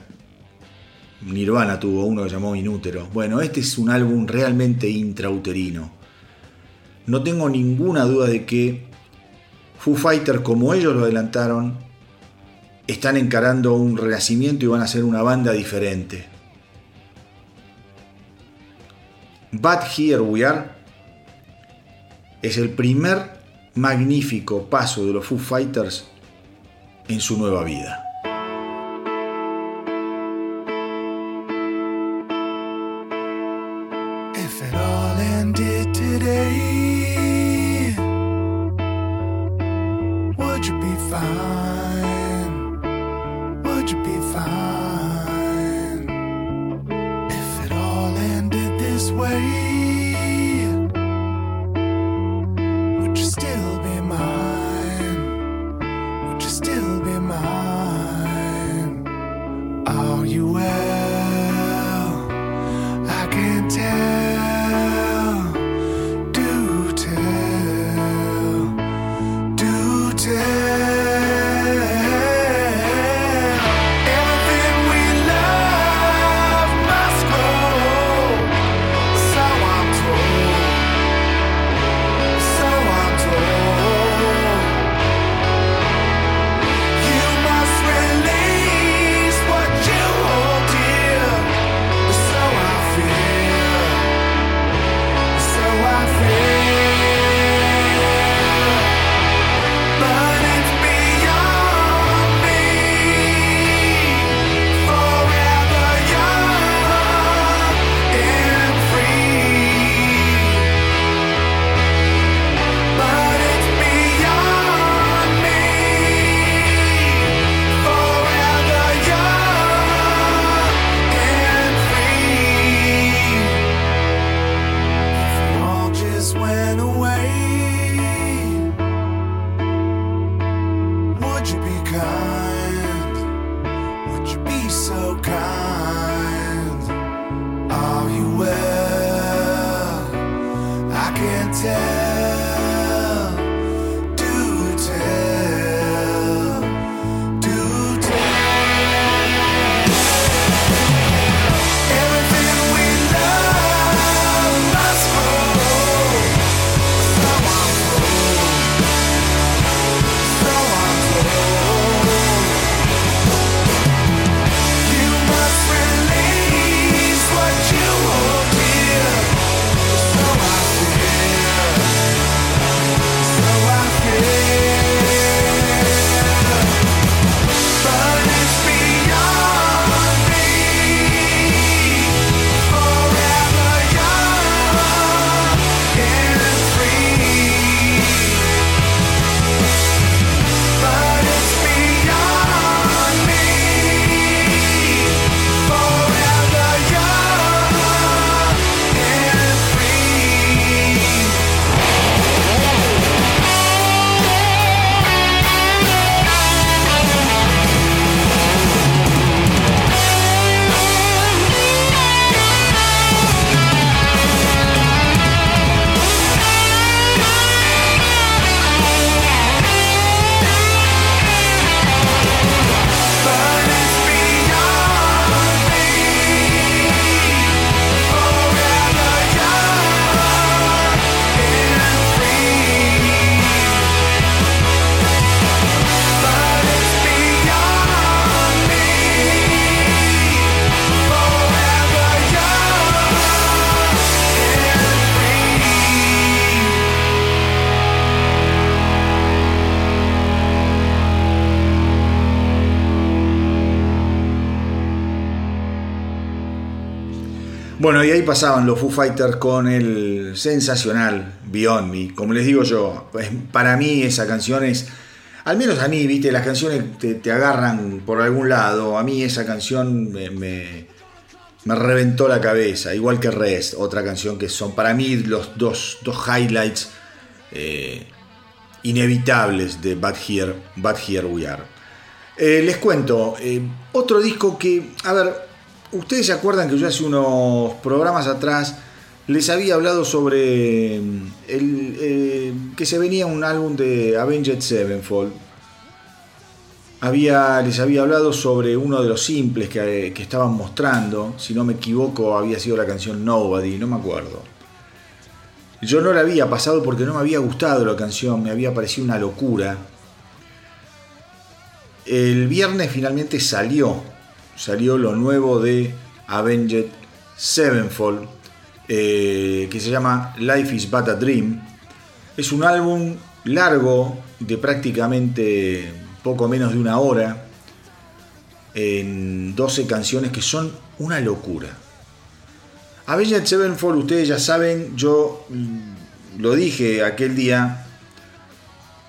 Nirvana tuvo uno que llamó Inútero. Bueno, este es un álbum realmente intrauterino. No tengo ninguna duda de que Foo Fighters, como ellos lo adelantaron, están encarando un renacimiento y van a ser una banda diferente. But Here We Are es el primer magnífico paso de los Foo Fighters en su nueva vida. Bueno, y ahí pasaban los Foo Fighters con el sensacional Beyond Me. Como les digo yo, para mí esa canción es, al menos a mí, viste, las canciones te, agarran por algún lado. A mí esa canción me, me reventó la cabeza, igual que Rest, otra canción que son para mí los dos, highlights eh, inevitables de Bad Here, Here We Are. Eh, les cuento, eh, otro disco que, a ver, ustedes se acuerdan que yo hace unos programas atrás les había hablado sobre el, que se venía un álbum de Avenged Sevenfold había, les había hablado sobre uno de los simples que, estaban mostrando, si no me equivoco había sido la canción Nobody, no me acuerdo. Yo no la había pasado porque no me había gustado la canción, me había parecido una locura. El viernes finalmente salió, salió lo nuevo de Avenged Sevenfold, eh, que se llama Life is But a Dream. Es un álbum largo de prácticamente poco menos de una hora, en 12 canciones que son una locura. Avenged Sevenfold, ustedes ya saben, yo mm, lo dije aquel día,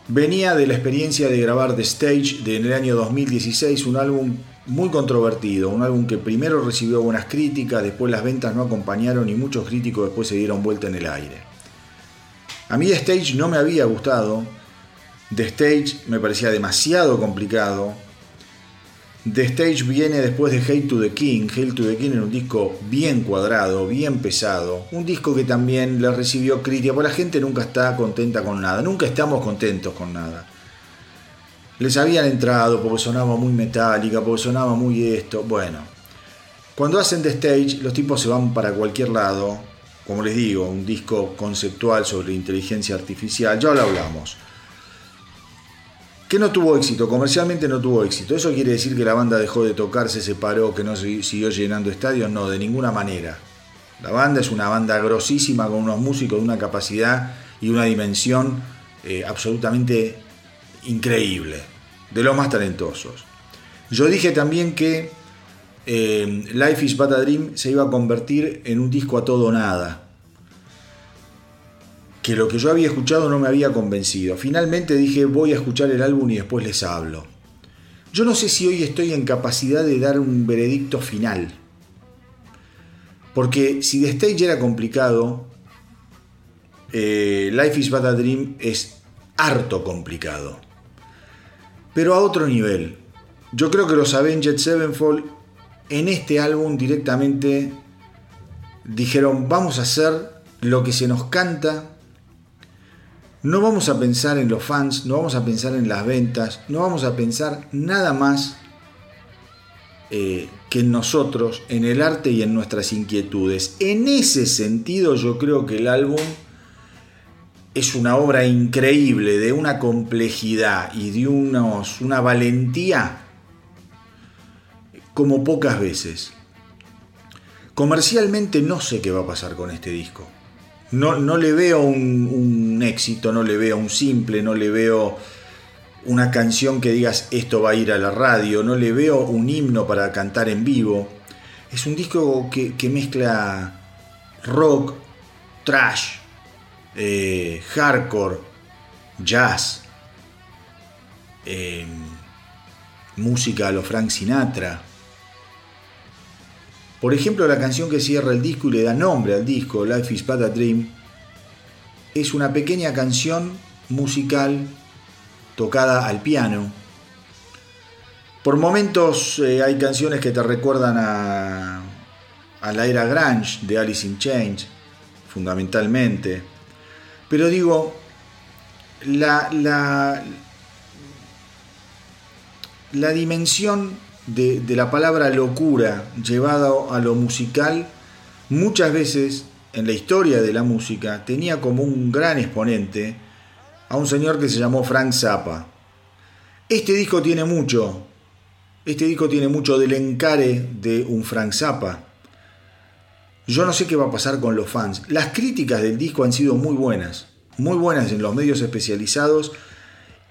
venía de la experiencia de grabar The Stage de en el año 2016, un álbum muy controvertido, un álbum que primero recibió buenas críticas, después las ventas no acompañaron y muchos críticos después se dieron vuelta en el aire. A mí The Stage no me había gustado, The Stage me parecía demasiado complicado. The Stage viene después de Hate to the King. Hate to the King era un disco bien cuadrado, bien pesado. Un disco que también le recibió crítica, porque la gente nunca está contenta con nada. Nunca estamos contentos con nada. Les habían entrado porque sonaba muy metálica, porque sonaba muy esto. Bueno, cuando hacen The Stage, los tipos se van para cualquier lado. Como les digo, un disco conceptual sobre inteligencia artificial. Ya lo hablamos que no tuvo éxito, comercialmente no tuvo éxito. ¿Eso quiere decir que la banda dejó de tocar, se separó, que no siguió llenando estadios? No, de ninguna manera. La banda es una banda grosísima con unos músicos de una capacidad y una dimensión eh, absolutamente increíble, de los más talentosos. Yo dije también que eh, Life is But a Dream se iba a convertir en un disco a todo o nada que lo que yo había escuchado no me había convencido. Finalmente dije voy a escuchar el álbum y después les hablo. Yo no sé si hoy estoy en capacidad de dar un veredicto final. Porque si The Stage era complicado, eh, Life is But a Dream es harto complicado. Pero a otro nivel. Yo creo que los Avenged Sevenfold en este álbum directamente dijeron vamos a hacer lo que se nos canta no vamos a pensar en los fans, no vamos a pensar en las ventas, no vamos a pensar nada más eh, que en nosotros, en el arte y en nuestras inquietudes. En ese sentido yo creo que el álbum es una obra increíble, de una complejidad y de unos, una valentía como pocas veces. Comercialmente no sé qué va a pasar con este disco. No, le veo un, éxito, no le veo un simple, no le veo una canción que digas esto va a ir a la radio, no le veo un himno para cantar en vivo. Es un disco que, mezcla rock, trash, eh, hardcore, jazz, eh, música a lo Frank Sinatra. Por ejemplo, la canción que cierra el disco y le da nombre al disco, Life is But a Dream, es una pequeña canción musical tocada al piano. Por momentos eh, hay canciones que te recuerdan a, a la era grunge de Alice in Chains, fundamentalmente. Pero digo, la, la, dimensión de, la palabra locura llevado a lo musical, muchas veces en la historia de la música tenía como un gran exponente a un señor que se llamó Frank Zappa. Este disco tiene mucho, este disco tiene mucho del encare de un Frank Zappa. Yo no sé qué va a pasar con los fans. Las críticas del disco han sido muy buenas, muy buenas en los medios especializados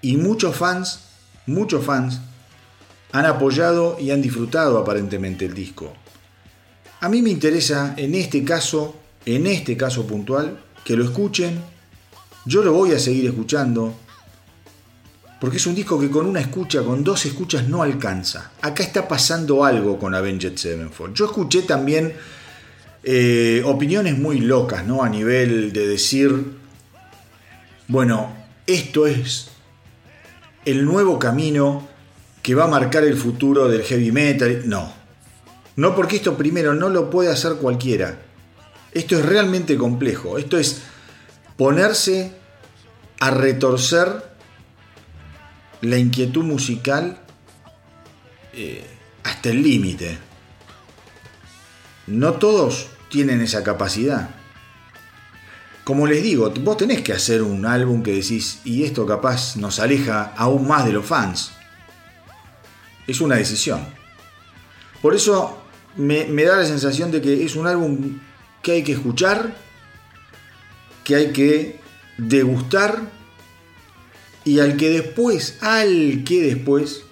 y muchos fans, muchos fans han apoyado y han disfrutado aparentemente el disco. A mí me interesa en este caso, en este caso puntual, que lo escuchen. Yo lo voy a seguir escuchando. Porque es un disco que con una escucha, con dos escuchas no alcanza. Acá está pasando algo con Avenged Sevenfold. Yo escuché también eh, opiniones muy locas, ¿no? A nivel de decir, bueno, esto es el nuevo camino que va a marcar el futuro del heavy metal. No. No porque esto primero no lo puede hacer cualquiera. Esto es realmente complejo. Esto es ponerse a retorcer la inquietud musical eh, hasta el límite. No todos tienen esa capacidad. Como les digo, vos tenés que hacer un álbum que decís, y esto capaz nos aleja aún más de los fans. Es una decisión. Por eso me, da la sensación de que es un álbum que hay que escuchar, que hay que degustar y al que después, al que después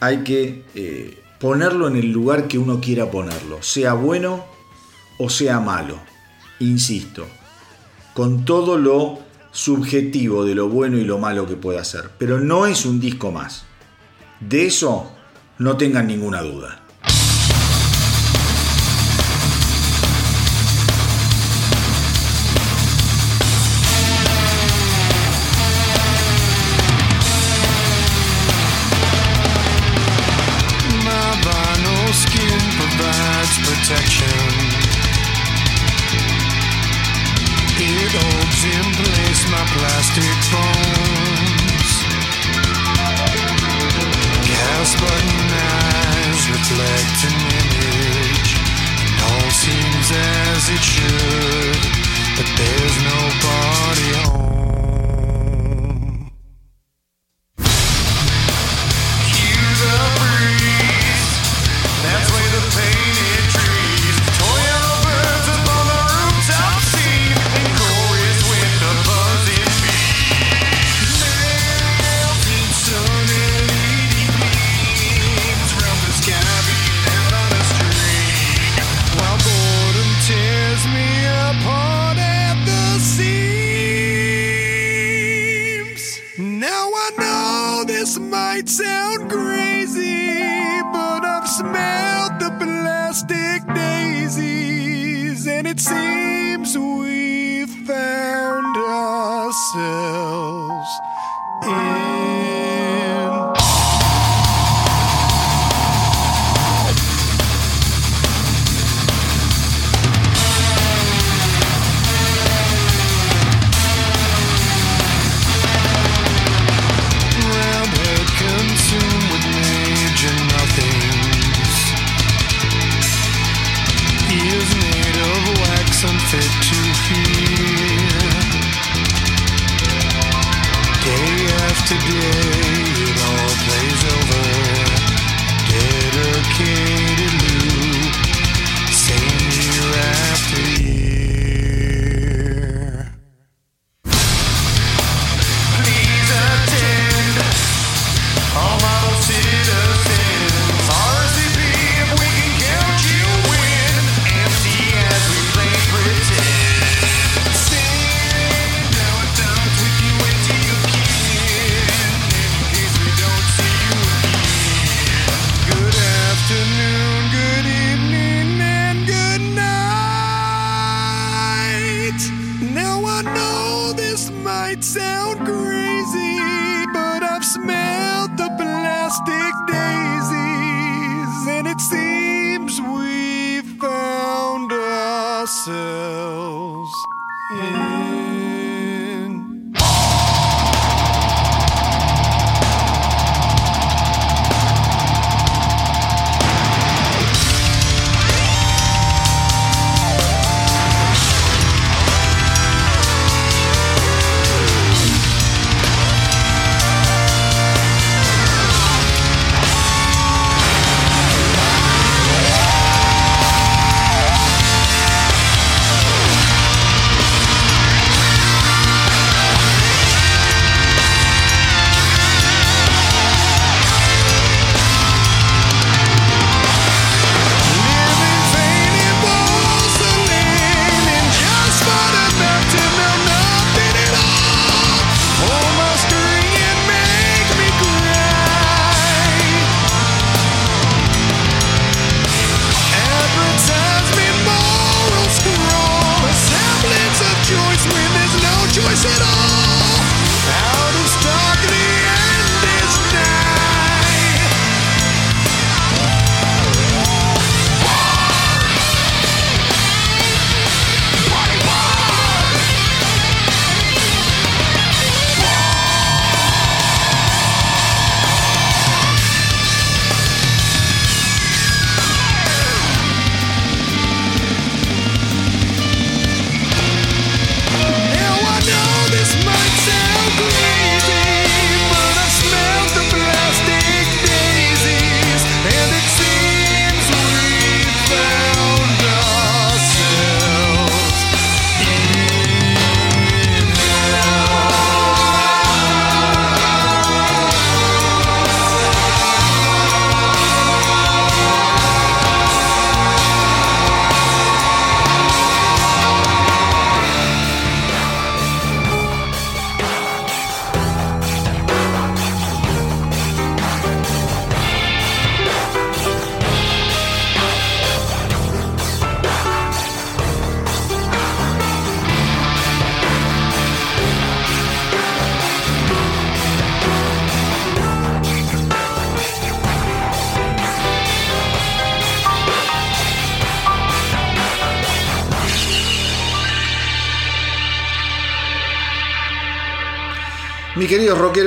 hay que eh, ponerlo en el lugar que uno quiera ponerlo, sea bueno o sea malo, insisto, con todo lo subjetivo de lo bueno y lo malo que pueda ser, pero no es un disco más. De eso no tengan ninguna duda. plastic bones. Cast button eyes reflect an image, and all seems as it should, but there's nobody home.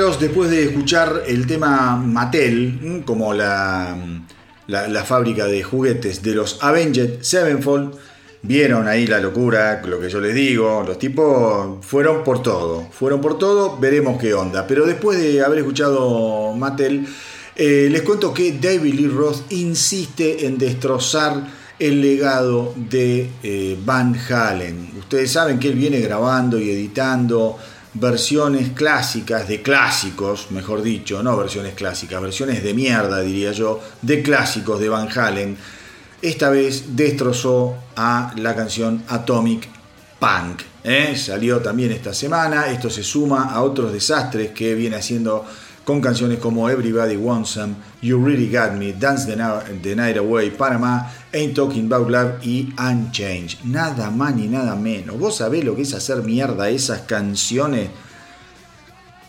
Después de escuchar el tema Mattel, como la, la, fábrica de juguetes de los Avenged Sevenfold, vieron ahí la locura, lo que yo les digo, los tipos fueron por todo, fueron por todo, veremos qué onda. Pero después de haber escuchado Mattel, eh, les cuento que David Lee Roth insiste en destrozar el legado de eh, Van Halen. Ustedes saben que él viene grabando y editando versiones clásicas de clásicos, mejor dicho, no versiones clásicas, versiones de mierda, diría yo, de clásicos de Van Halen. Esta vez destrozó a la canción Atomic Punk. ¿eh? Salió también esta semana. Esto se suma a otros desastres que viene haciendo con canciones como Everybody Wants Some, You Really Got Me, Dance the, Night Away, Panama, Ain't Talking About Love y Unchanged. Nada más ni nada menos. ¿Vos sabés lo que es hacer mierda esas canciones?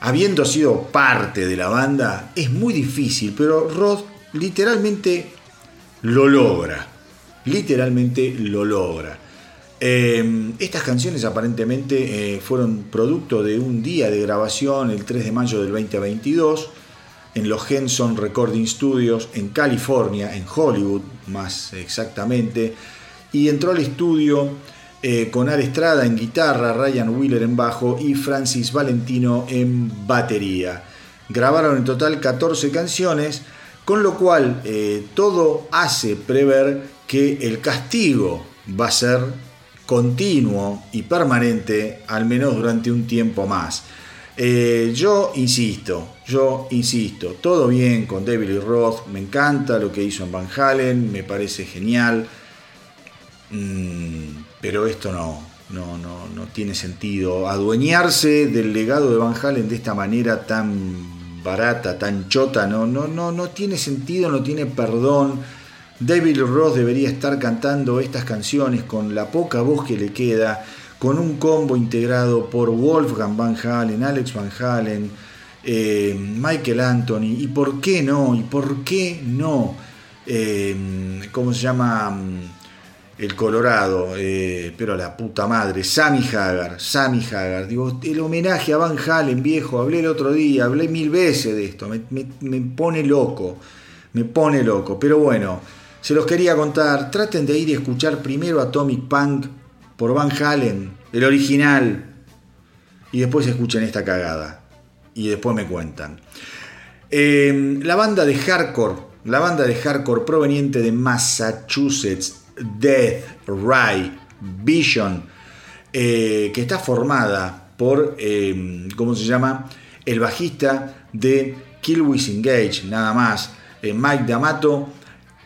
Habiendo sido parte de la banda, es muy difícil, pero Rod literalmente lo logra. Literalmente lo logra. Em, estas canciones aparentemente eh, fueron producto de un día de grabación el 3 de mayo del 2022 en los Henson Recording Studios en California, en Hollywood más exactamente, y entró al estudio eh, con Ar Estrada en guitarra, Ryan Wheeler en bajo y Francis Valentino en batería. Grabaron en total 14 canciones, con lo cual eh, todo hace prever que el castigo va a ser continuo y permanente, al menos durante un tiempo más. Eh, yo insisto, yo insisto, todo bien con David Lee Roth, me encanta lo que hizo en Van Halen, me parece genial, mm, pero esto no, no, no, no tiene sentido. Adueñarse del legado de Van Halen de esta manera tan barata, tan chota, no, no, no, no tiene sentido, no tiene perdón David Roth debería estar cantando estas canciones con la poca voz que le queda, con un combo integrado por Wolfgang Van Halen, Alex Van Halen, eh, Michael Anthony, y por qué no, y por qué no, eh, ¿cómo se llama? El Colorado, eh, pero la puta madre, Sammy Hagar, Sammy Hagar, digo, el homenaje a Van Halen, viejo, hablé el otro día, hablé mil veces de esto, me pone loco, me pone loco, pero bueno, se los quería contar. Traten de ir y escuchar primero Atomic Punk por Van Halen, el original, y después escuchen esta cagada. Y después me cuentan. Em, la banda de hardcore, la banda de hardcore proveniente de Massachusetts, Death Ray Vision, eh, que está formada por, em, ¿cómo se llama? El bajista de Killwish Engage, nada más, eh, Mike D'Amato,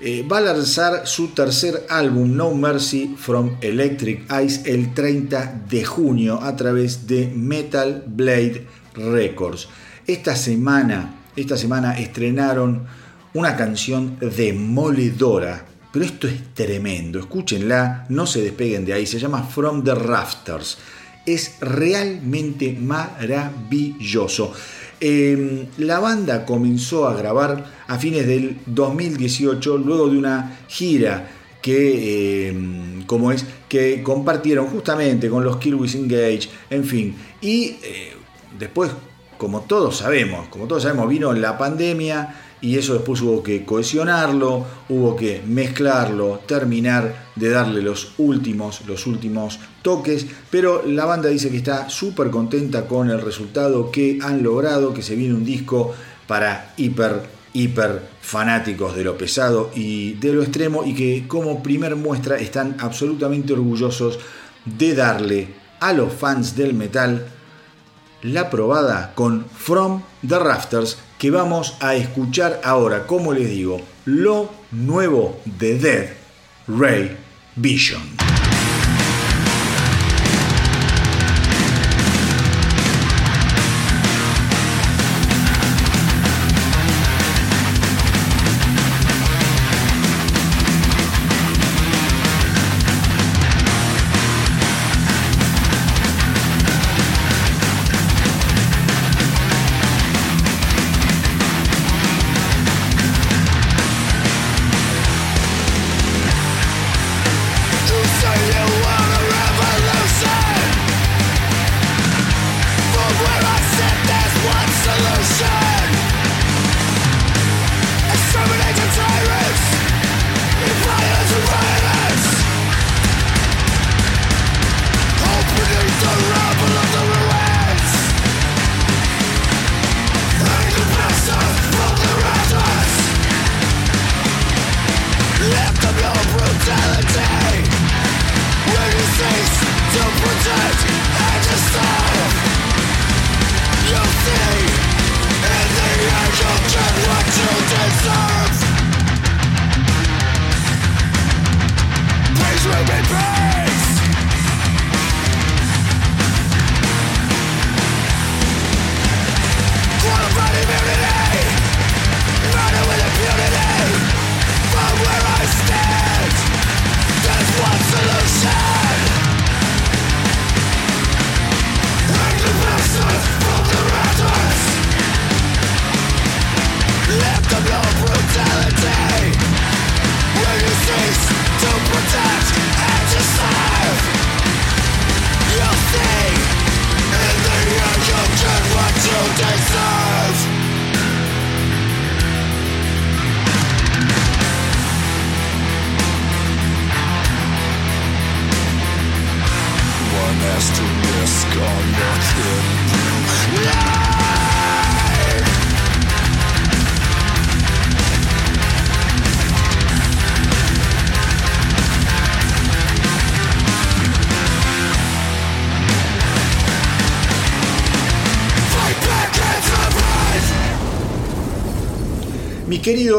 eh, va a lanzar su tercer álbum No Mercy from Electric Eyes el 30 de junio a través de Metal Blade Records. Esta semana, esta semana estrenaron una canción demoledora, pero esto es tremendo, escúchenla, no se despeguen de ahí, se llama From the Rafters. Es realmente maravilloso. Em, la banda comenzó a grabar a fines del 2018 luego de una gira que, em, como es, que compartieron justamente con los Killwish Engage, en fin. Y eh, después, como todos sabemos, como todos sabemos, vino la pandemia y eso después hubo que cohesionarlo, hubo que mezclarlo, terminar de darle los últimos, los últimos toques, pero la banda dice que está súper contenta con el resultado que han logrado, que se viene un disco para hiper, hiper fanáticos de lo pesado y de lo extremo y que como primer muestra están absolutamente orgullosos de darle a los fans del metal la probada con From the Rafters que vamos a escuchar ahora, como les digo, lo nuevo de Dead Ray Vision.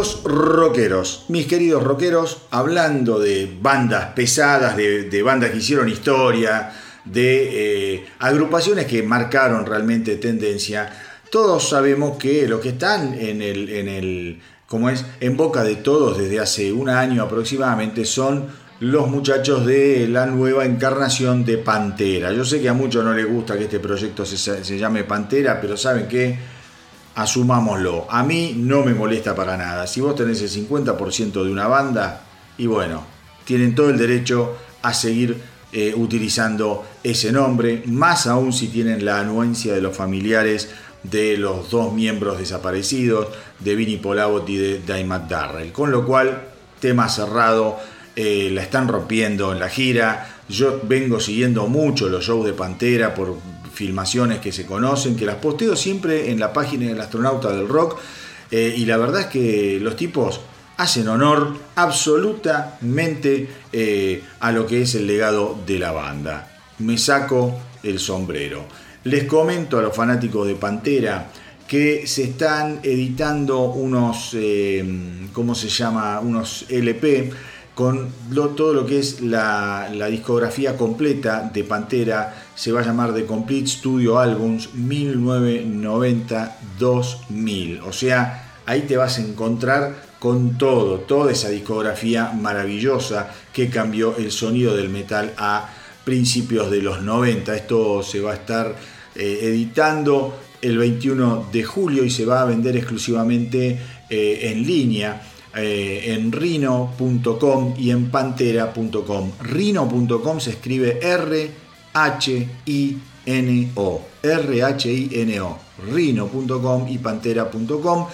Queridos rockeros, mis queridos rockeros, hablando de bandas pesadas, de, bandas que hicieron historia, de eh, agrupaciones que marcaron realmente tendencia, todos sabemos que lo que están en el, en el, como es, en boca de todos desde hace un año aproximadamente son los muchachos de la nueva encarnación de Pantera. Yo sé que a muchos no les gusta que este proyecto se, se llame Pantera, pero saben que asumámoslo. A mí no me molesta para nada. Si vos tenés el 50% de una banda, y bueno, tienen todo el derecho a seguir eh, utilizando ese nombre, más aún si tienen la anuencia de los familiares de los dos miembros desaparecidos, de Vinnie Polabot y de Dave Darrell. Con lo cual, tema cerrado, eh, la están rompiendo en la gira. Yo vengo siguiendo mucho los shows de Pantera por filmaciones que se conocen, que las posteo siempre en la página del astronauta del rock. Eh, y la verdad es que los tipos hacen honor absolutamente eh, a lo que es el legado de la banda. Me saco el sombrero. Les comento a los fanáticos de Pantera que se están editando unos, eh, ¿cómo se llama? Unos LP con todo lo que es la, discografía completa de Pantera. Se va a llamar The Complete Studio Albums 1990-2000. O sea, ahí te vas a encontrar con todo, toda esa discografía maravillosa que cambió el sonido del metal a principios de los 90. Esto se va a estar eh, editando el 21 de julio y se va a vender exclusivamente eh, en línea. Eh, en rino.com y en pantera.com. Rino.com se escribe R-H-I-N-O. R-H-I-N-O. Rino.com y pantera.com.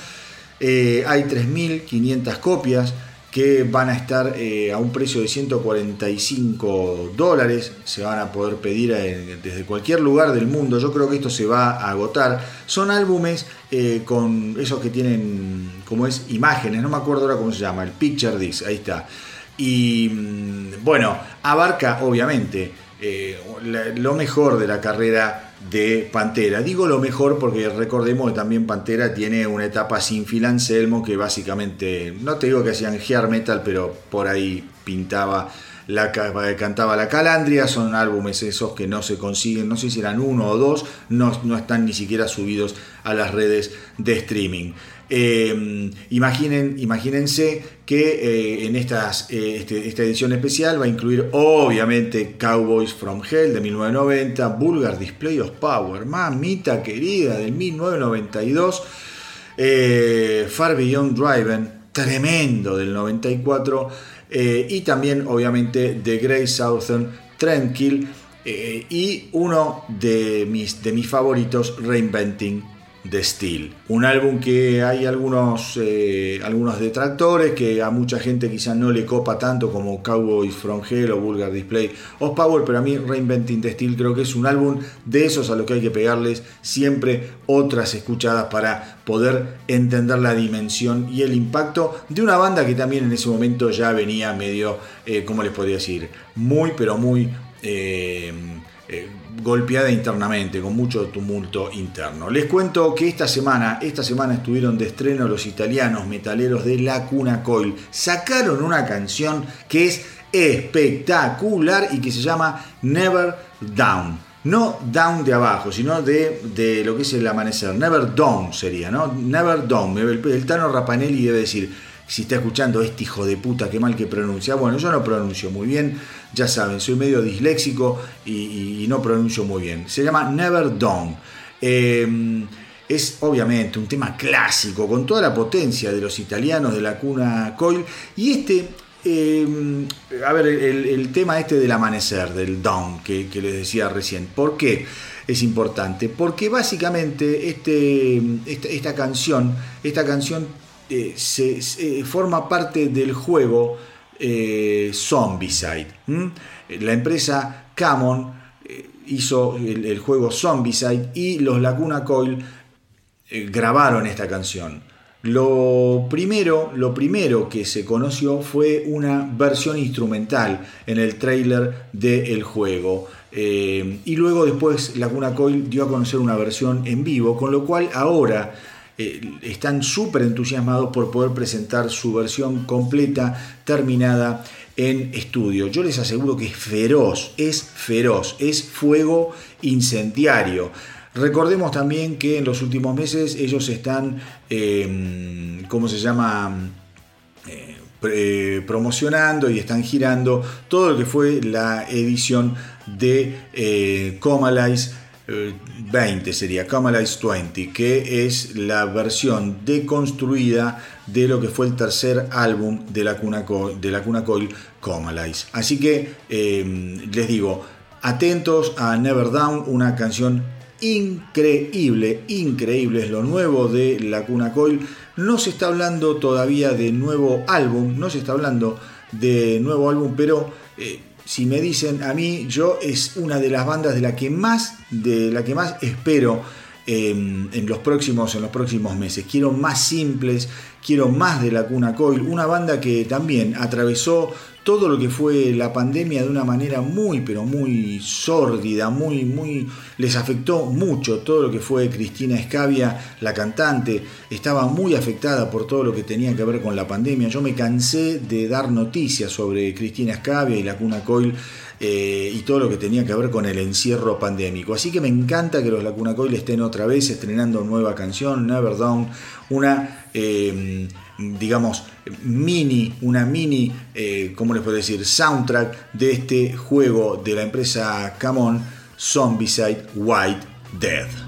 Eh, hay 3.500 copias que van a estar eh, a un precio de 145 dólares, se van a poder pedir eh, desde cualquier lugar del mundo, yo creo que esto se va a agotar. Son álbumes eh, con esos que tienen, como es, imágenes, no me acuerdo ahora cómo se llama, el Picture Disc, ahí está. Y mm, bueno, abarca obviamente lo mejor de la carrera de Pantera. Digo lo mejor porque recordemos que también Pantera tiene una etapa sin Phil Anselmo que básicamente, no te digo que hacían hair metal, pero por ahí pintaba la cantaba la calandria, son álbumes esos que no se consiguen, no sé si eran uno o dos, no, no están ni siquiera subidos a las redes de streaming. Em, imaginen, imagínense que eh, en estas, eh, este, esta edición especial va a incluir obviamente Cowboys from Hell de 1990, Vulgar Display of Power, mamita querida de 1992, eh, Far Beyond Driven, tremendo del 94, y también obviamente The Grey Southern Tranquil y uno de mis, de mis favoritos, Reinventing de. Un álbum que hay algunos, eh, algunos detractores que a mucha gente quizás no le copa tanto como Cowboys from Hell o Vulgar Display of Power, pero a mí Reinventing the Steel creo que es un álbum de esos a los que hay que pegarles siempre otras escuchadas para poder entender la dimensión y el impacto de una banda que también en ese momento ya venía medio, eh, ¿cómo les podría decir? Muy, pero muy eh, eh, golpeada internamente, con mucho tumulto interno. Les cuento que esta semana, esta semana estuvieron de estreno los italianos metaleros de La Cuna Coil. Sacaron una canción que es espectacular y que se llama Never Down. No down de abajo, sino de, de lo que es el amanecer. Never Down sería, ¿no? Never Down. El, el Tano Rapanelli debe decir, si está escuchando este hijo de puta, qué mal que pronuncia. Bueno, yo no pronuncio muy bien, ya saben, soy medio disléxico y, no pronuncio muy bien. Se llama Never Dawn. Em, es obviamente un tema clásico, con toda la potencia de los italianos de la cuna Coil. Y este, em, a ver, el, tema este del amanecer, del dawn, que, les decía recién. ¿Por qué? es importante porque básicamente este, esta, canción esta canción eh, se, forma parte del juego eh, Zombicide. La empresa Camon eh, hizo el, juego Zombicide y los Lacuna Coil eh, grabaron esta canción. Lo primero, lo primero que se conoció fue una versión instrumental en el trailer del juego. y luego después Lacuna Coil dio a conocer una versión en vivo, con lo cual ahora eh, están súper entusiasmados por poder presentar su versión completa, terminada en estudio. Yo les aseguro que es feroz, es feroz, es fuego incendiario. Recordemos también que en los últimos meses ellos están, eh, ¿cómo se llama? Eh, promocionando y están girando todo lo que fue la edición de eh, Comalize 20 sería Camalize 20, que es la versión deconstruida de lo que fue el tercer álbum de la Cuna, de la Cuna Coil. Así que em, les digo, atentos a Never Down, una canción increíble, increíble, es lo nuevo de la Cuna Coil. No se está hablando todavía de nuevo álbum, no se está hablando de nuevo álbum, pero eh, si me dicen a mí, yo es una de las bandas de la que más, de la que más espero em, en, los próximos, en los próximos meses. Quiero más simples, quiero más de la Cuna Coil, una banda que también atravesó todo lo que fue la pandemia de una manera muy, pero muy sórdida, muy, muy, les afectó mucho todo lo que fue Cristina Escavia, la cantante, estaba muy afectada por todo lo que tenía que ver con la pandemia. Yo me cansé de dar noticias sobre Cristina Escavia y la Cuna Coil eh, y todo lo que tenía que ver con el encierro pandémico. Así que me encanta que los Lacuna Coil estén otra vez estrenando nueva canción, Never Down, una... Eh, digamos, mini, una mini, eh, ¿cómo les puedo decir?, soundtrack de este juego de la empresa Camon, Zombicide White Dead.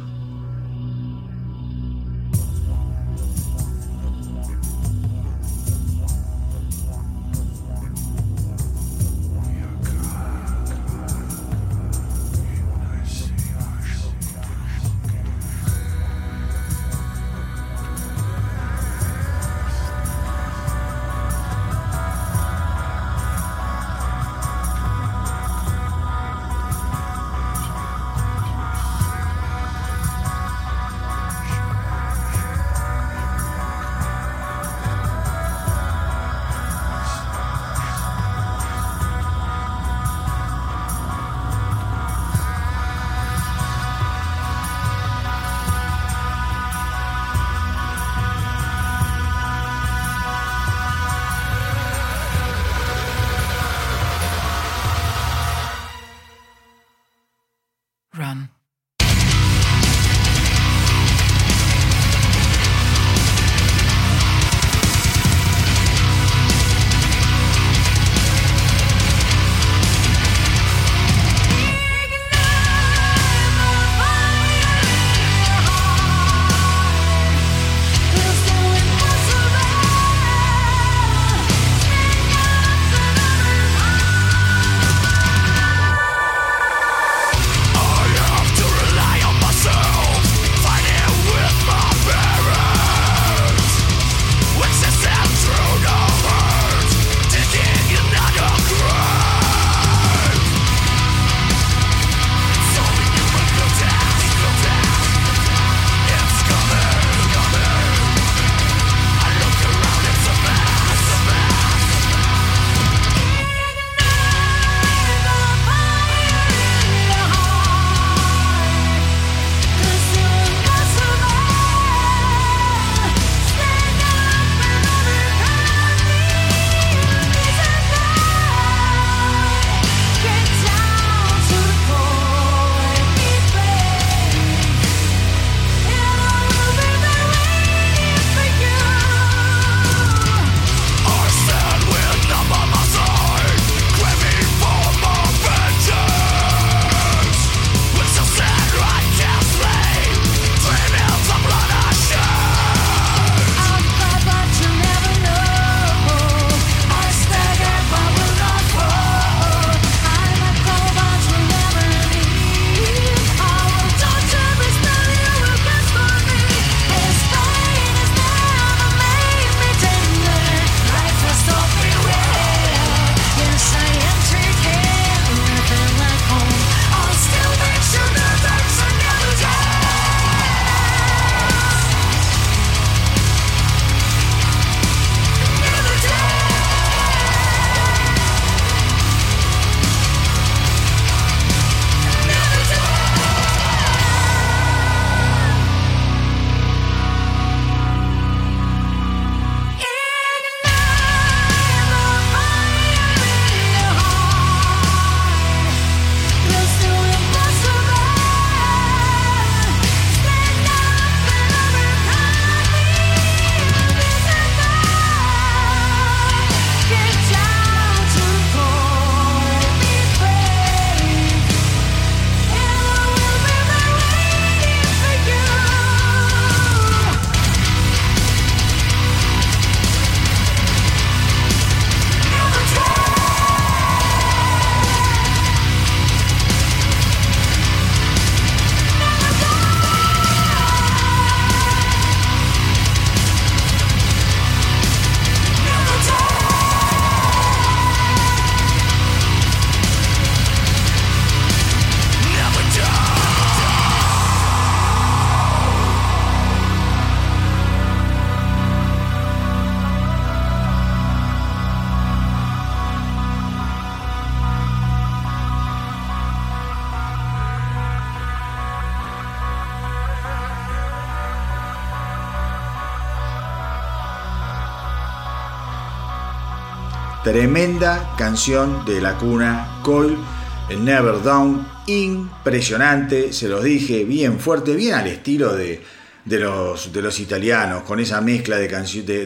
Tremenda canción de la cuna Coil, Never Down, impresionante, se los dije, bien fuerte, bien al estilo de, los, de los italianos, con esa mezcla de,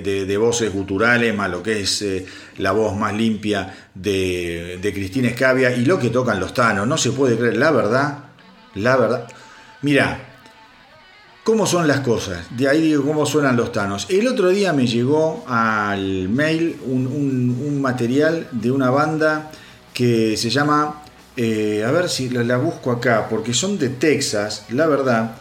de, voces guturales, más lo que es eh, la voz más limpia de, de Cristina Escavia y lo que tocan los tanos. No se puede creer, la verdad, la verdad. Mira, ¿Cómo son las cosas? De ahí digo cómo suenan los tanos. El otro día me llegó al mail un, material de una banda que se llama, eh, a ver si la, busco acá, porque son de Texas, la verdad,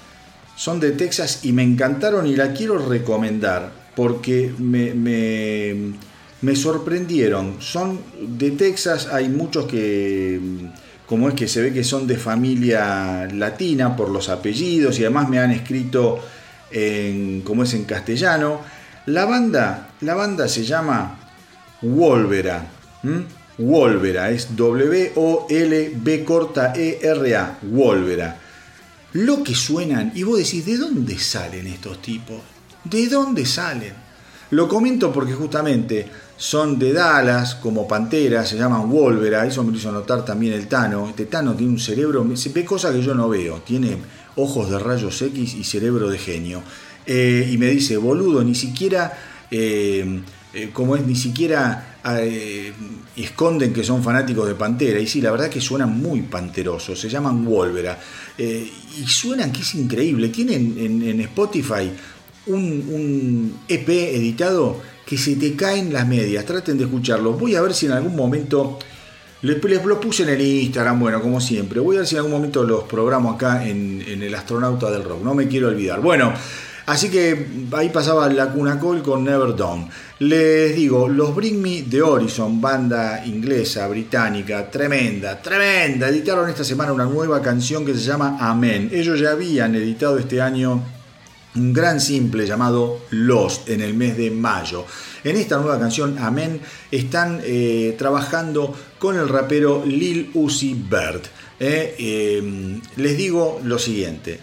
son de Texas y me encantaron y la quiero recomendar porque me, me, me sorprendieron. Son de Texas, hay muchos que como es que se ve que son de familia latina por los apellidos y además me han escrito en, como es en castellano. La banda, la banda se llama Wolvera. Wolvera, es W-O-L-B corta E-R-A, Wolvera. Lo que suenan, y vos decís, ¿de dónde salen estos tipos? ¿De dónde salen? Lo comento porque justamente son de Dallas, como Pantera, se llaman Wolvera, eso me lo hizo notar también el Tano. Este Tano tiene un cerebro, se ve cosas que yo no veo, tiene ojos de rayos X y cerebro de genio. Eh, y me dice, boludo, ni siquiera, eh, eh, como es, ni siquiera esconden que son fanáticos de Pantera. Y sí, la verdad que suenan muy panterosos, se llaman Wolvera. y suenan que es increíble. Tienen en, Spotify un, un EP editado que se te caen las medias. Traten de escucharlo. Voy a ver si en algún momento. Les, les lo puse en el Instagram, bueno, como siempre. Voy a ver si en algún momento los programo acá en, El Astronauta del Rock. No me quiero olvidar. Bueno, así que ahí pasaba la Cuna Call con Never Done. Les digo, los Bring Me de Horizon, banda inglesa, británica, tremenda, tremenda. Editaron esta semana una nueva canción que se llama Amen. Ellos ya habían editado este año un gran simple llamado Lost en el mes de mayo. En esta nueva canción, Amén, están eh, trabajando con el rapero Lil Uzi Vert. Eh, em, les digo lo siguiente.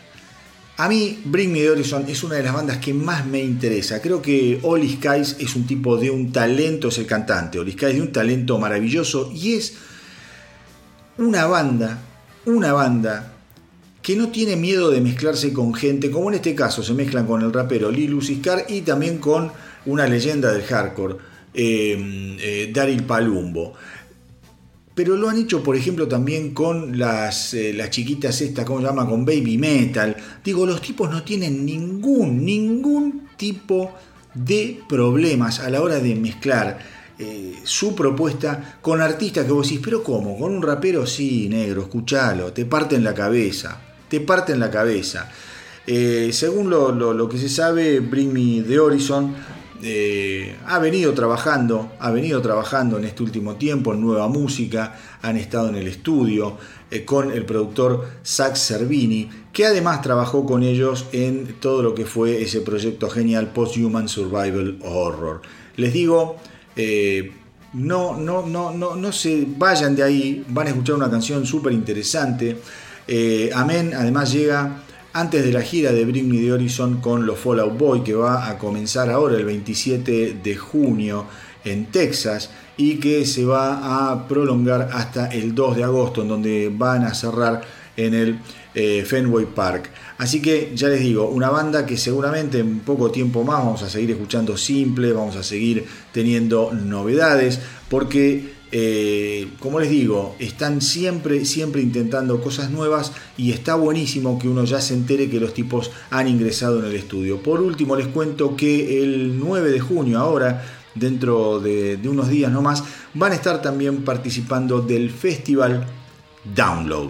A mí, Bring Me the Horizon es una de las bandas que más me interesa. Creo que Oli Skies es un tipo de un talento, es el cantante. Oli Skies de un talento maravilloso y es una banda, una banda que no tiene miedo de mezclarse con gente, como en este caso se mezclan con el rapero Lil Uzi y también con una leyenda del hardcore, eh, eh, Daryl Palumbo. Pero lo han hecho, por ejemplo, también con las, eh, las chiquitas estas, ¿cómo se llama? Con Baby Metal. Digo, los tipos no tienen ningún, ningún tipo de problemas a la hora de mezclar su propuesta con artistas que vos decís, pero ¿cómo? ¿Con un rapero? Sí, negro, escuchalo, te parten la cabeza te parten la cabeza. Eh, según lo, que se sabe, Bring Me the Horizon eh, ha venido trabajando, ha venido trabajando en este último tiempo en nueva música, han estado en el estudio eh, con el productor Zach Servini, que además trabajó con ellos en todo lo que fue ese proyecto genial Post-Human Survival Horror. Les digo, no, no, no, no, no se vayan de ahí, van a escuchar una canción súper interesante. Eh, Amén además llega antes de la gira de Bring Me the Horizon con los Fallout Boy que va a comenzar ahora el 27 de junio en Texas y que se va a prolongar hasta el 2 de agosto en donde van a cerrar en el eh, Fenway Park. Así que ya les digo, una banda que seguramente en poco tiempo más vamos a seguir escuchando simple, vamos a seguir teniendo novedades, porque eh, como les digo, están siempre, siempre intentando cosas nuevas y está buenísimo que uno ya se entere que los tipos han ingresado en el estudio. Por último, les cuento que el 9 de junio, ahora, dentro de, unos días nomás, van a estar también participando del festival Download.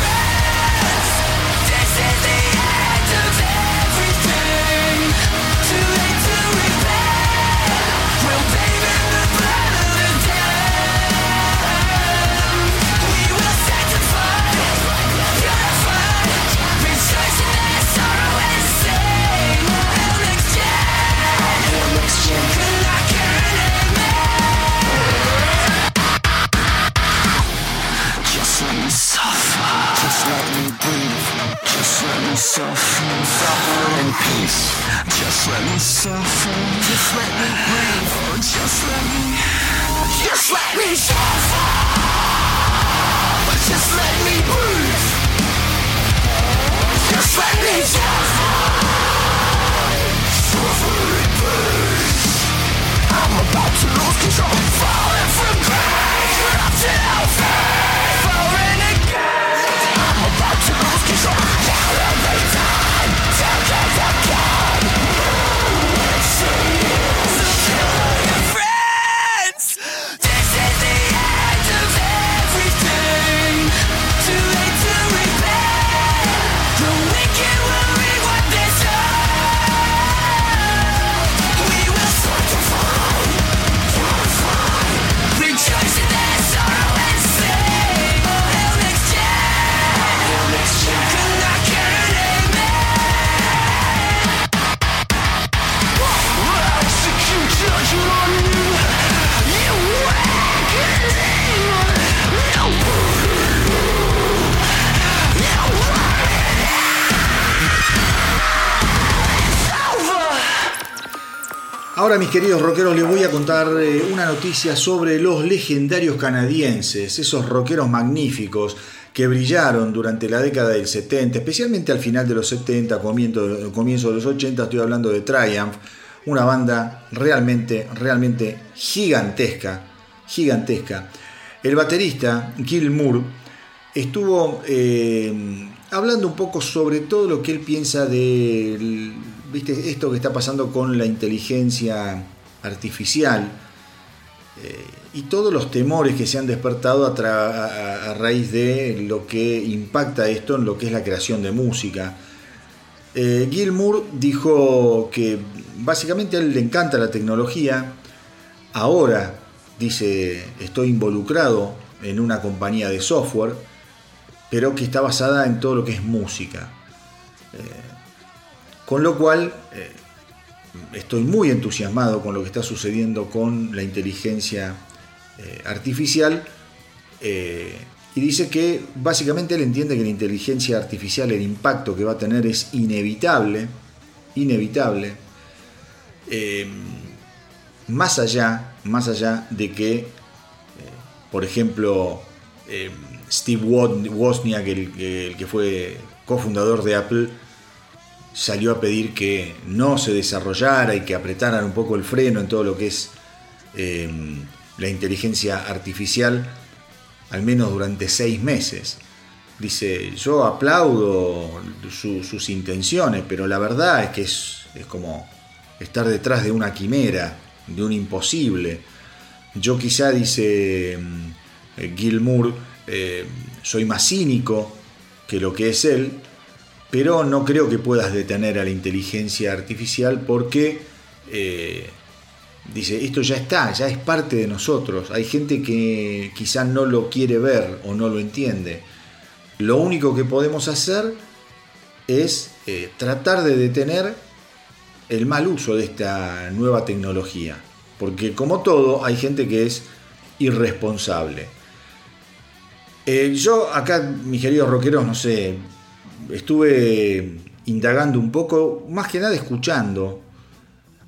suffer, suffer in peace. Just let me suffer. Just let me breathe. Oh, just let me. Just let me suffer. Just let me breathe. Just let me suffer. Suffer in peace. I'm about to lose control. Falling from grace. Corrupted outfit. Falling to lose control. Now Ahora mis queridos rockeros les voy a contar eh, una noticia sobre los legendarios canadienses, esos rockeros magníficos que brillaron durante la década del 70, especialmente al final de los 70, comienzo, de los 80, estoy hablando de Triumph, una banda realmente, realmente gigantesca, gigantesca. El baterista Gil Moore estuvo eh, hablando un poco sobre todo lo que él piensa de ¿viste? esto que está pasando con la inteligencia artificial eh, y todos los temores que se han despertado a, raíz de lo que impacta esto en lo que es la creación de música. Eh, Gil Moore dijo que básicamente a él le encanta la tecnología, ahora dice estoy involucrado en una compañía de software, pero que está basada en todo lo que es música. Eh, con lo cual, eh, estoy muy entusiasmado con lo que está sucediendo con la inteligencia eh, artificial. y dice que básicamente él entiende que la inteligencia artificial, el impacto que va a tener es inevitable, inevitable, más allá, más allá de que, por ejemplo, Steve Wozniak, el, que fue cofundador de Apple, salió a pedir que no se desarrollara y que apretaran un poco el freno en todo lo que es em, la inteligencia artificial, al menos durante seis meses. Dice, yo aplaudo sus intenciones, pero la verdad es que es, es como estar detrás de una quimera, de un imposible. Yo quizá, dice em, Gil Moore, eh, soy más cínico que lo que es él, pero no creo que puedas detener a la inteligencia artificial porque, eh, dice, esto ya está, ya es parte de nosotros. Hay gente que quizás no lo quiere ver o no lo entiende. Lo único que podemos hacer es eh, tratar de detener el mal uso de esta nueva tecnología. Porque como todo, hay gente que es irresponsable. Eh, yo acá, mis queridos rockeros, no sé, estuve indagando un poco, más que nada escuchando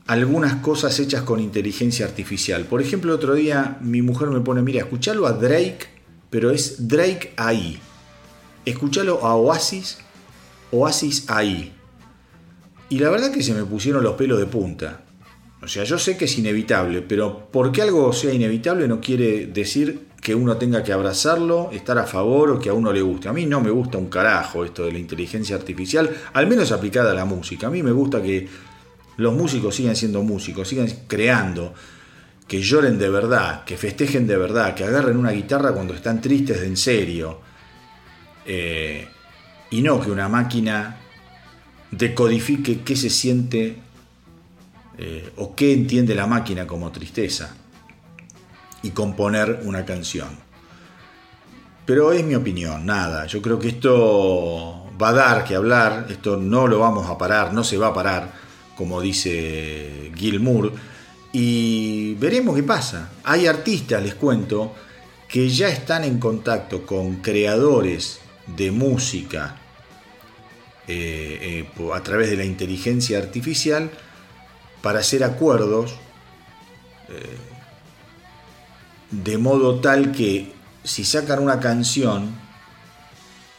algunas cosas hechas con inteligencia artificial. Por ejemplo, otro día mi mujer me pone, mira, escuchalo a Drake, pero es Drake ahí. Escuchalo a Oasis, Oasis ahí. Y la verdad que se me pusieron los pelos de punta. O sea, yo sé que es inevitable, pero porque algo sea inevitable no quiere decir que uno tenga que abrazarlo, estar a favor o que a uno le guste. A mí no me gusta un carajo esto de la inteligencia artificial, al menos aplicada a la música. A mí me gusta que los músicos sigan siendo músicos, sigan creando, que lloren de verdad, que festejen de verdad, que agarren una guitarra cuando están tristes de en serio. Eh, y no que una máquina decodifique qué se siente eh, o qué entiende la máquina como tristeza y componer una canción. Pero es mi opinión, nada, yo creo que esto va a dar que hablar, esto no lo vamos a parar, no se va a parar, como dice Gil Moore, y veremos qué pasa. Hay artistas, les cuento, que ya están en contacto con creadores de música eh, eh, a través de la inteligencia artificial para hacer acuerdos eh, de modo tal que si sacan una canción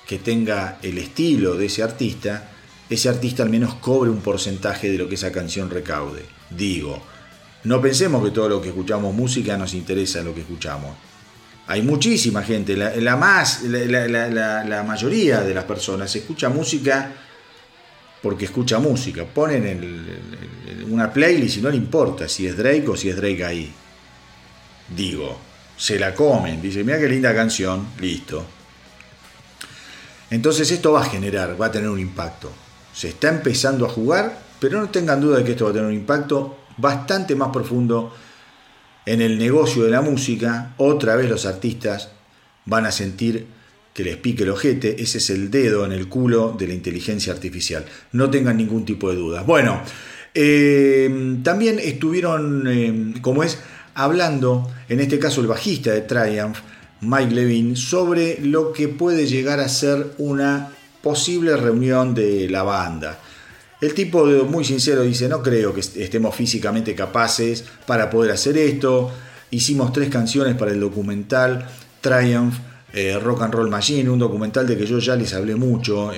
que tenga el estilo de ese artista, ese artista al menos cobre un porcentaje de lo que esa canción recaude. Digo, no pensemos que todo lo que escuchamos música nos interesa lo que escuchamos. Hay muchísima gente, la, más, la, mayoría de las personas escucha música porque escucha música. Ponen el, una playlist y no le importa si es Drake o si es Drake ahí. Digo, se la comen. Dice, mira qué linda canción, listo. Entonces esto va a generar, va a tener un impacto. Se está empezando a jugar, pero no tengan duda de que esto va a tener un impacto bastante más profundo en el negocio de la música, otra vez los artistas van a sentir que les pique el ojete, ese es el dedo en el culo de la inteligencia artificial. No tengan ningún tipo de dudas. Bueno, eh, también estuvieron, eh, como es, hablando, en este caso el bajista de Triumph, Mike Levine, sobre lo que puede llegar a ser una posible reunión de la banda. El tipo muy sincero dice, no creo que estemos físicamente capaces para poder hacer esto. Hicimos tres canciones para el documental Triumph, eh, Rock and Roll Machine, un documental de que yo ya les hablé mucho,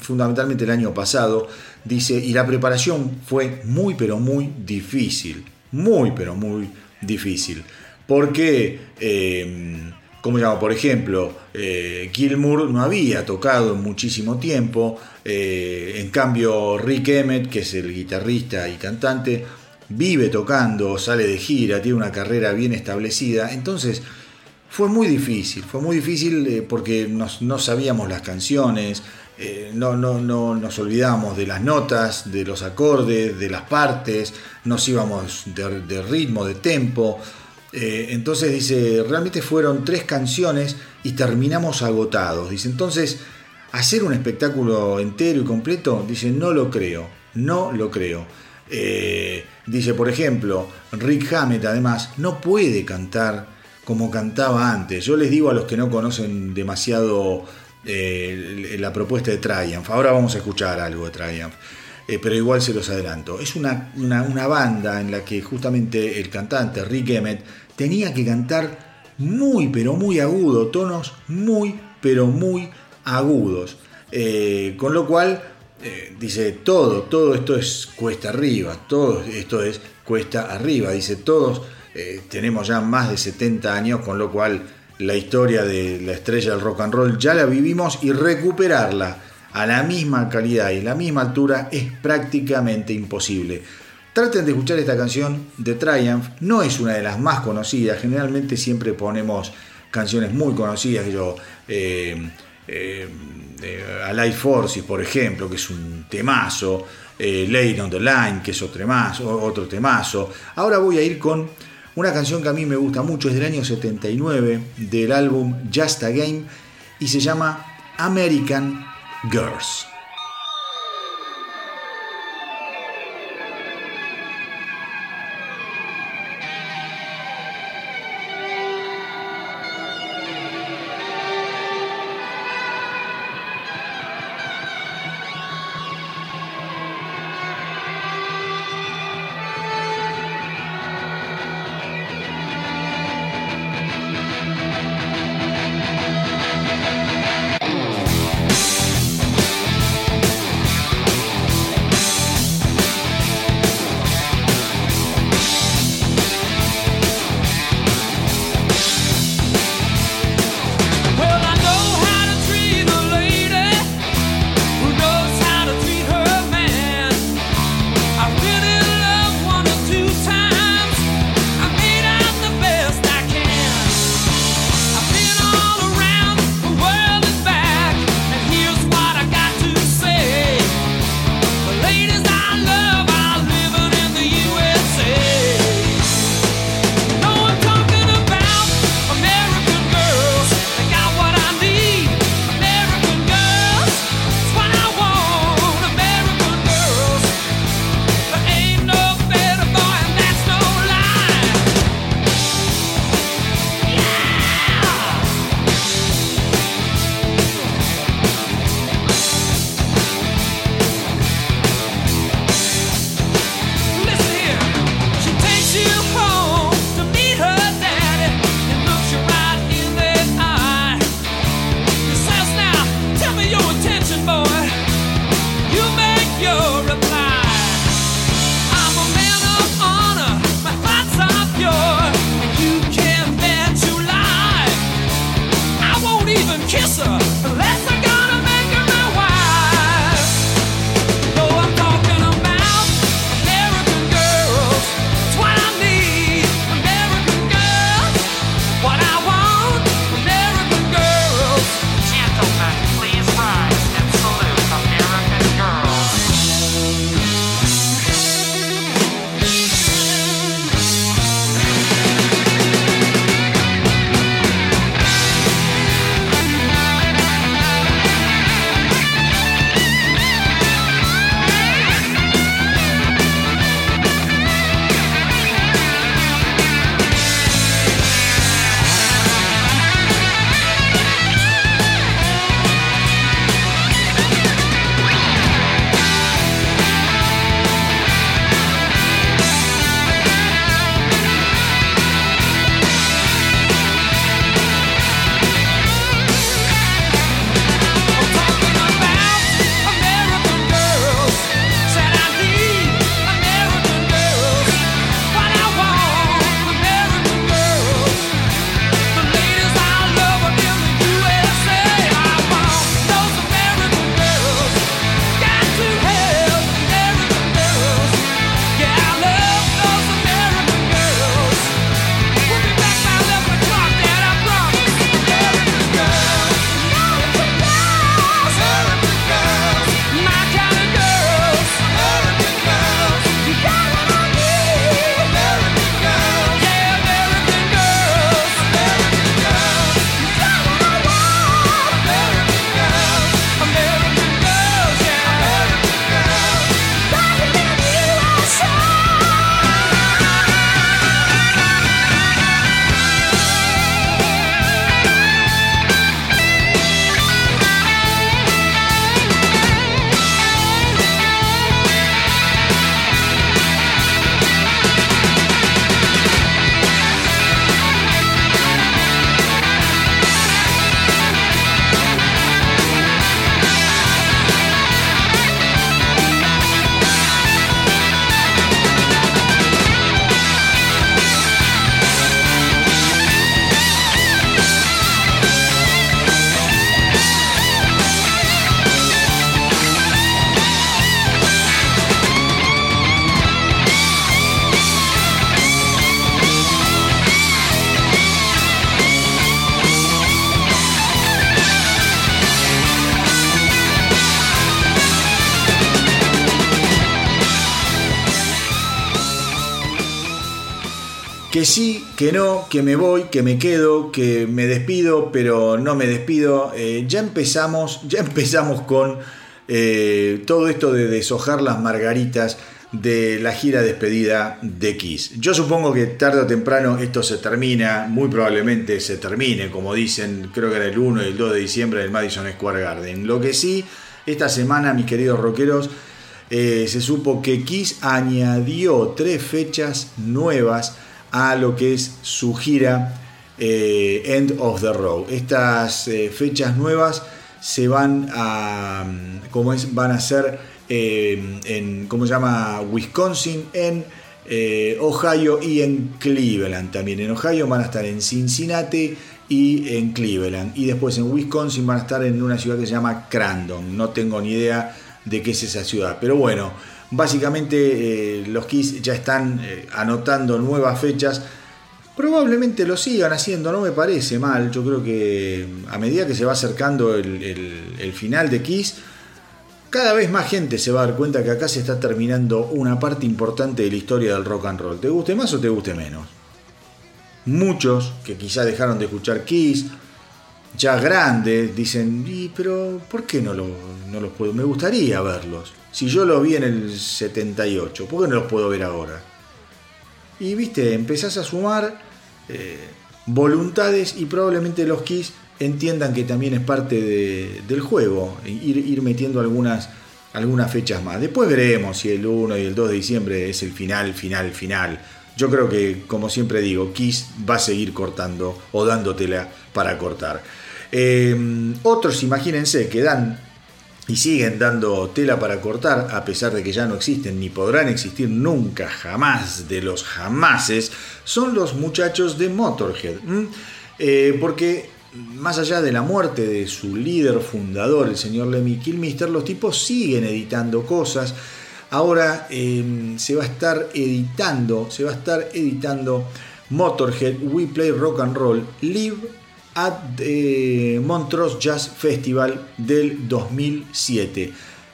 fundamentalmente el año pasado. Dice, y la preparación fue muy pero muy difícil, muy pero muy difícil. Porque, eh, como llamo, por ejemplo, eh, Gilmour no había tocado en muchísimo tiempo, eh, en cambio, Rick Emmett, que es el guitarrista y cantante, vive tocando, sale de gira, tiene una carrera bien establecida. Entonces, fue muy difícil, fue muy difícil eh, porque no sabíamos las canciones, eh, no, no, no nos olvidamos de las notas, de los acordes, de las partes, nos íbamos de, ritmo, de tempo. entonces dice, realmente fueron tres canciones y terminamos agotados. Dice, entonces hacer un espectáculo entero y completo, dice, no lo creo, no lo creo. Eh, dice, por ejemplo, Rick Hammett además no puede cantar como cantaba antes. Yo les digo a los que no conocen demasiado eh, la propuesta de Triumph, ahora vamos a escuchar algo de Triumph. Eh, pero igual se los adelanto. Es una, una, banda en la que justamente el cantante Rick Emmett tenía que cantar muy pero muy agudo, tonos muy pero muy agudos. Eh, con lo cual, dice, todo, todo esto es cuesta arriba, todo esto es cuesta arriba. Dice, todos tenemos ya más de 70 años, con lo cual la historia de la estrella del rock and roll ya la vivimos y recuperarla a la misma calidad y la misma altura es prácticamente imposible. Traten de escuchar esta canción de Triumph, no es una de las más conocidas, generalmente siempre ponemos canciones muy conocidas, yo, eh, Alive Forces, por ejemplo, que es un temazo, eh, Lane on the Line, que es otro temazo, otro temazo. Ahora voy a ir con una canción que a mí me gusta mucho, es del año 79, del álbum Just a Game, y se llama American Girls. Que no, que me voy, que me quedo, que me despido, pero no me despido. Eh, ya empezamos, *laughs* ya empezamos con eh, todo esto de deshojar las margaritas de la gira despedida de Kiss. Yo supongo que tarde o temprano esto se termina, muy probablemente se termine, como dicen, creo que era el 1 y el 2 de diciembre del Madison Square Garden. Lo que sí, esta semana, mis queridos rockeros, eh, se supo que Kiss añadió tres fechas nuevas a lo que es su gira eh, End of the Road. Estas eh, fechas nuevas se van a, como es, van a ser en, ¿cómo se llama? Wisconsin, en Ohio y en Cleveland también. En Ohio van a estar en Cincinnati y en Cleveland. Y después en Wisconsin van a estar en una ciudad que se llama Crandon. No tengo ni idea de qué es esa ciudad. Pero bueno, básicamente eh, los Kiss ya están eh, anotando nuevas fechas. Probablemente lo sigan haciendo, no me parece mal. Yo creo que a medida que se va acercando el, final de Kiss, cada vez más gente se va a dar cuenta que acá se está terminando una parte importante de la historia del rock and roll. ¿Te guste más o te guste menos? Muchos que quizá dejaron de escuchar Kiss, ya grandes, dicen, ¿y pero por qué no, lo, no los puedo? Me gustaría verlos. Si yo los vi en el 78, ¿por qué no los puedo ver ahora? Y viste, empezás a sumar eh, voluntades y probablemente los Kiss entiendan que también es parte del juego, ir, ir metiendo algunas, algunas fechas más. Después veremos si el 1 y el 2 de diciembre es el final, final, final. Yo creo que, como siempre digo, Kiss va a seguir cortando o dándotela para cortar. Em, otros, imagínense, que dan y siguen dando tela para cortar, a pesar de que ya no existen ni podrán existir nunca, jamás de los jamases, son los muchachos de Motorhead. Eh, porque más allá de la muerte de su líder fundador, el señor Lemmy Kilmister, los tipos siguen editando cosas. Ahora em, se va a estar editando, se va a estar editando Motorhead We Play Rock and Roll Live at eh, Montrose Jazz Festival del 2007.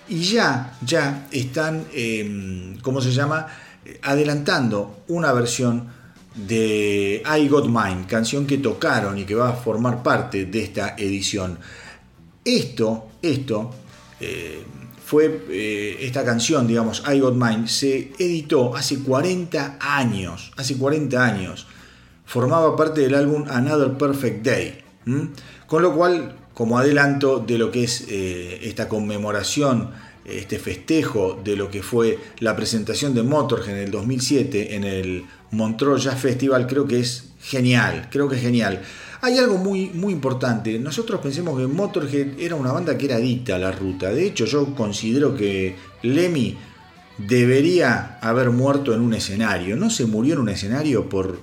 Y ya, ya están, em, ¿cómo se llama? Adelantando una versión de I Got Mine, canción que tocaron y que va a formar parte de esta edición. Esto, esto, eh, fue eh, esta canción, digamos, I Got Mine, se editó hace 40 años, hace 40 años formaba parte del álbum Another Perfect Day. Con lo cual, como adelanto de lo que es eh, esta conmemoración, este festejo de lo que fue la presentación de Motorhead en el 2007 en el Montreux Jazz Festival, creo que es genial, creo que es genial. Hay algo muy, muy importante. Nosotros pensemos que Motorhead era una banda que era adicta a la ruta. De hecho, yo considero que Lemmy debería haber muerto en un escenario. No se murió en un escenario por,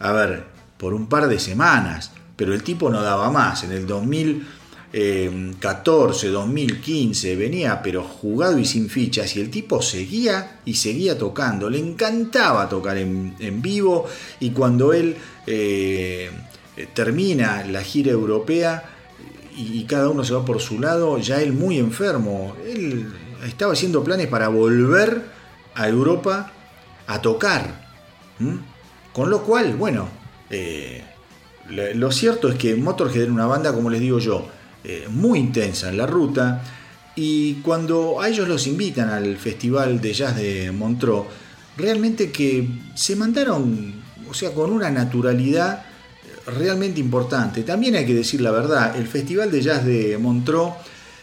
a ver, por un par de semanas, pero el tipo no daba más. En el 2014, 2015 venía pero jugado y sin fichas y el tipo seguía y seguía tocando. Le encantaba tocar en, vivo y cuando él eh, termina la gira europea y, cada uno se va por su lado, ya él muy enfermo. Él estaba haciendo planes para volver a Europa a tocar. Con lo cual, bueno, eh, lo cierto es que Motorhead era una banda, como les digo yo, eh, muy intensa en la ruta. Y cuando a ellos los invitan al Festival de Jazz de Montreux, realmente que se mandaron, o sea, con una naturalidad realmente importante. También hay que decir la verdad, el Festival de Jazz de Montreux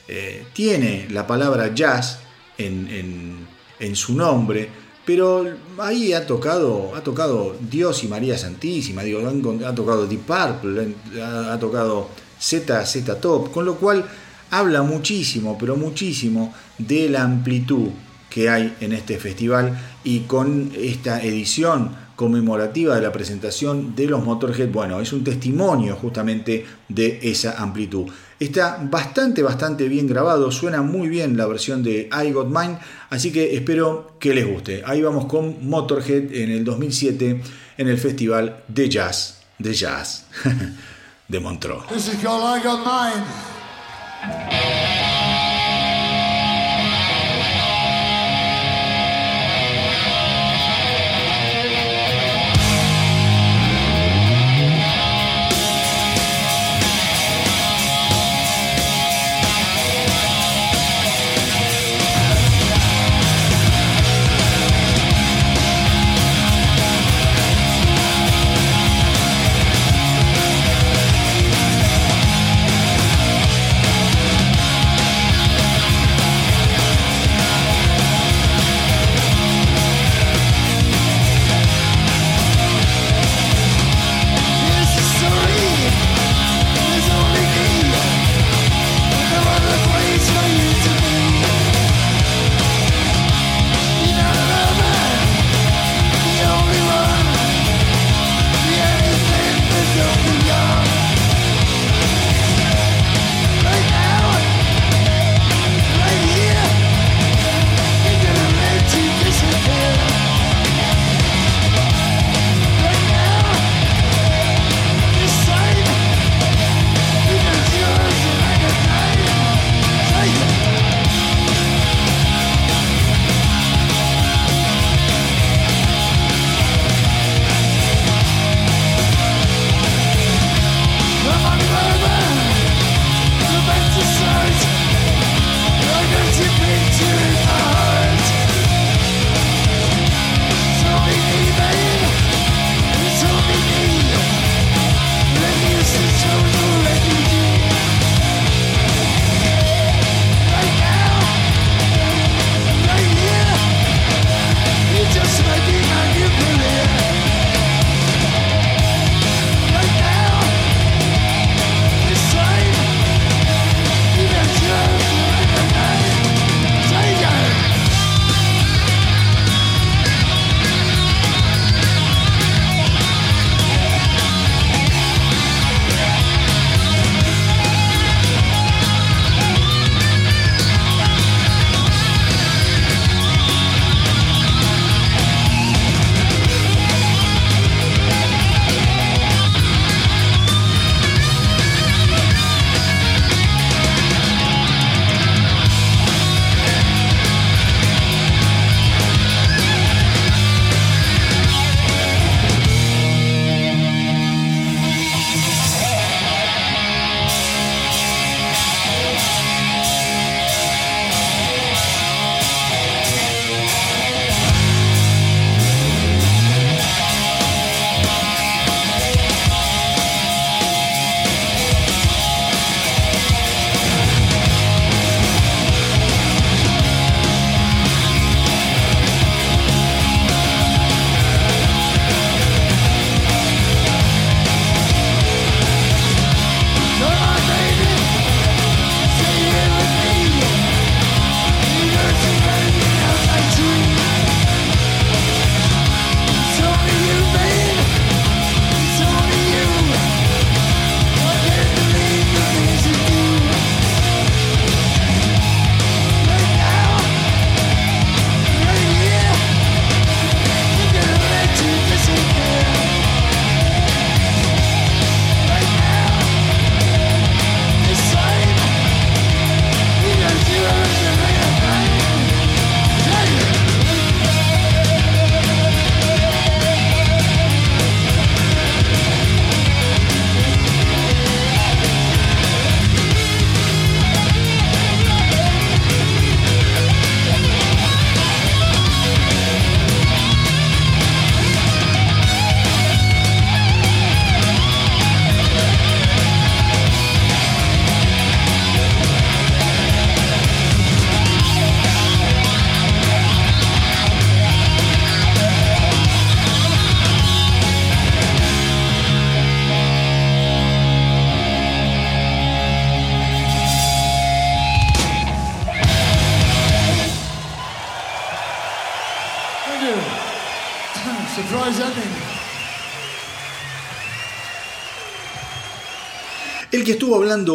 eh, tiene la palabra jazz en, en su nombre, pero ahí ha tocado, ha tocado Dios y María Santísima, digo, ha tocado Deep Purple, ha, tocado Z, Z Top, con lo cual habla muchísimo, pero muchísimo de la amplitud que hay en este festival y con esta edición conmemorativa de la presentación de los Motorhead, bueno, es un testimonio justamente de esa amplitud. Está bastante, bastante bien grabado, suena muy bien la versión de I Got Mine, así que espero que les guste. Ahí vamos con Motorhead en el 2007 en el Festival de Jazz, de Jazz *laughs* de Montreux. El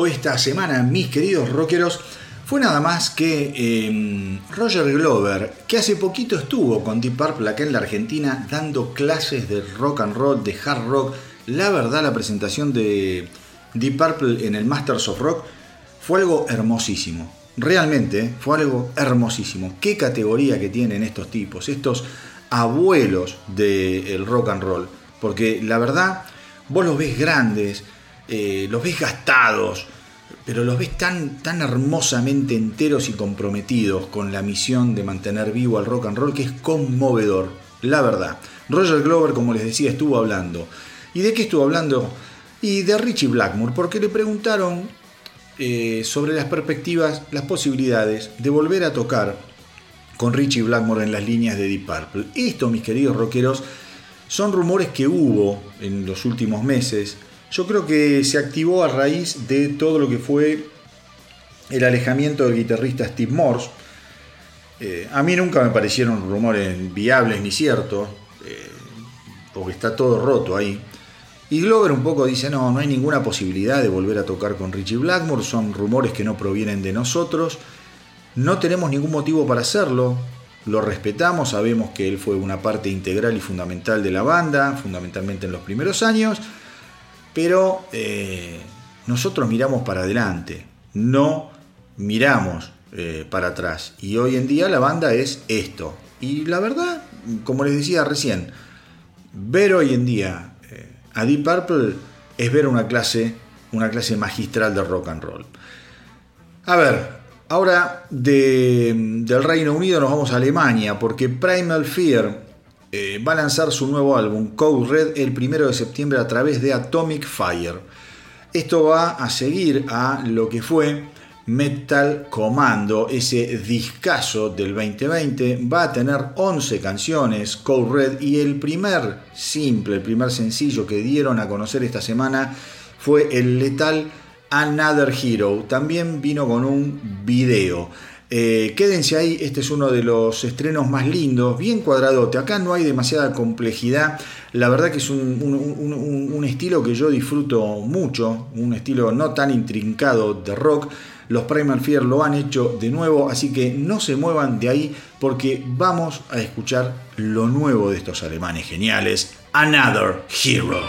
esta semana, mis queridos rockeros, fue nada más que em, Roger Glover, que hace poquito estuvo con Deep Purple acá en la Argentina dando clases de rock and roll, de hard rock. La verdad, la presentación de Deep Purple en el Masters of Rock fue algo hermosísimo. Realmente fue algo hermosísimo. Qué categoría que tienen estos tipos, estos abuelos del rock and roll. Porque la verdad, vos los ves grandes, eh, los ves gastados, pero los ves tan, tan hermosamente enteros y comprometidos con la misión de mantener vivo al rock and roll que es conmovedor, la verdad. Roger Glover, como les decía, estuvo hablando. ¿Y de qué estuvo hablando? Y de Richie Blackmore, porque le preguntaron eh, sobre las perspectivas, las posibilidades de volver a tocar con Richie Blackmore en las líneas de Deep Purple. Esto, mis queridos rockeros, son rumores que hubo en los últimos meses yo creo que se activó a raíz de todo lo que fue el alejamiento del guitarrista Steve Morse. Eh, a mí nunca me parecieron rumores viables ni ciertos, eh, porque está todo roto ahí. Y Glover un poco dice, no, no hay ninguna posibilidad de volver a tocar con Richie Blackmore, son rumores que no provienen de nosotros, no tenemos ningún motivo para hacerlo, lo respetamos, sabemos que él fue una parte integral y fundamental de la banda, fundamentalmente en los primeros años, pero eh, nosotros miramos para adelante, no miramos eh, para atrás. Y hoy en día la banda es esto. Y la verdad, como les decía recién, ver hoy en día eh, a Deep Purple es ver una clase, una clase magistral de rock and roll. A ver, ahora del Reino Unido nos vamos a Alemania, porque Primal Fear eh, va a lanzar su nuevo álbum, Code Red, el primero de septiembre a través de Atomic Fire. Esto va a seguir a lo que fue Metal Commando, ese discazo del 2020. Va a tener 11 canciones, Code Red, y el primer simple, el primer sencillo que dieron a conocer esta semana fue el letal Another Hero. También vino con un video. Eh, quédense ahí, este es uno de los estrenos más lindos, bien cuadradote. Acá no hay demasiada complejidad. La verdad que es un, estilo que yo disfruto mucho, un estilo no tan intrincado de rock. Los Primal Fear lo han hecho de nuevo, así que no se muevan de ahí porque vamos a escuchar lo nuevo de estos alemanes geniales, Another Hero.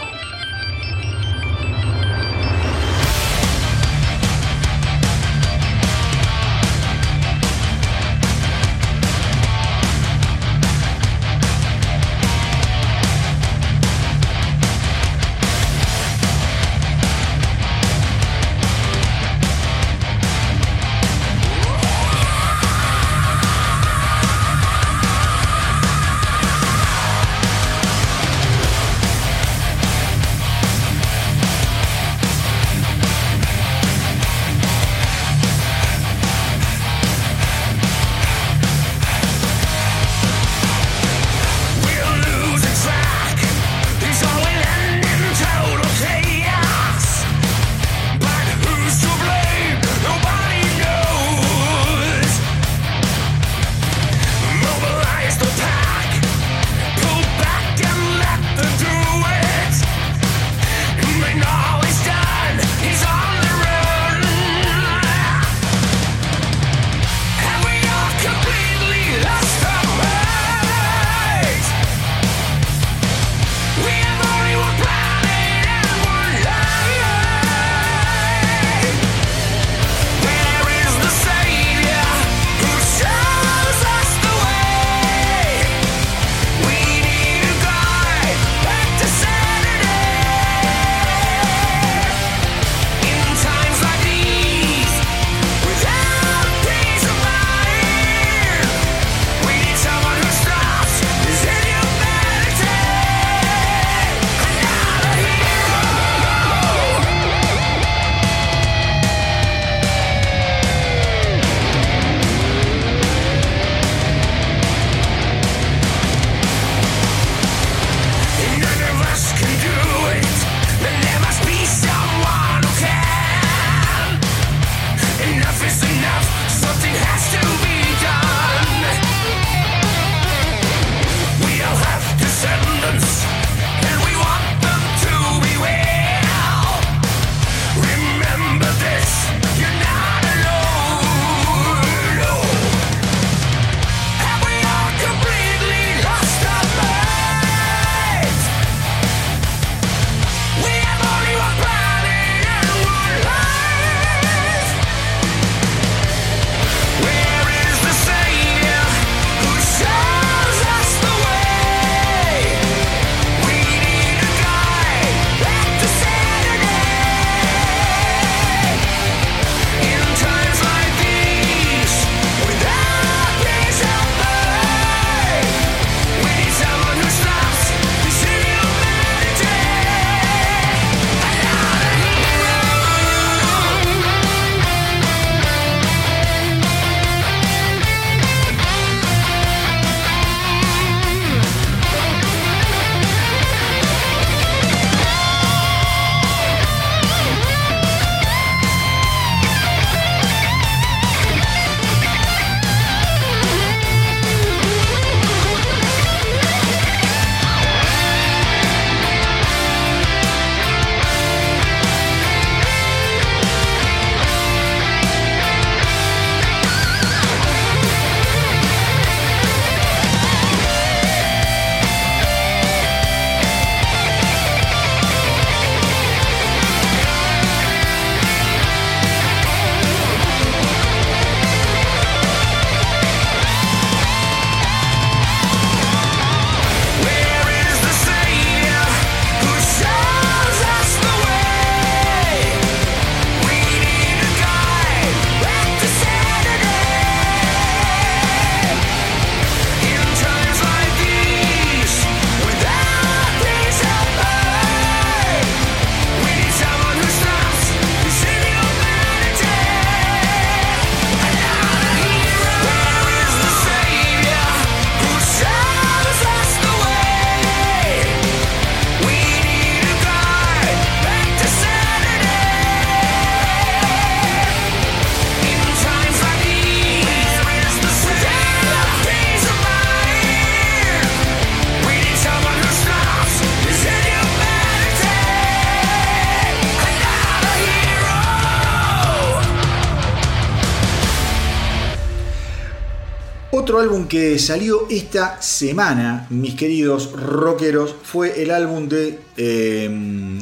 Álbum que salió esta semana, mis queridos rockeros, fue el álbum de eh,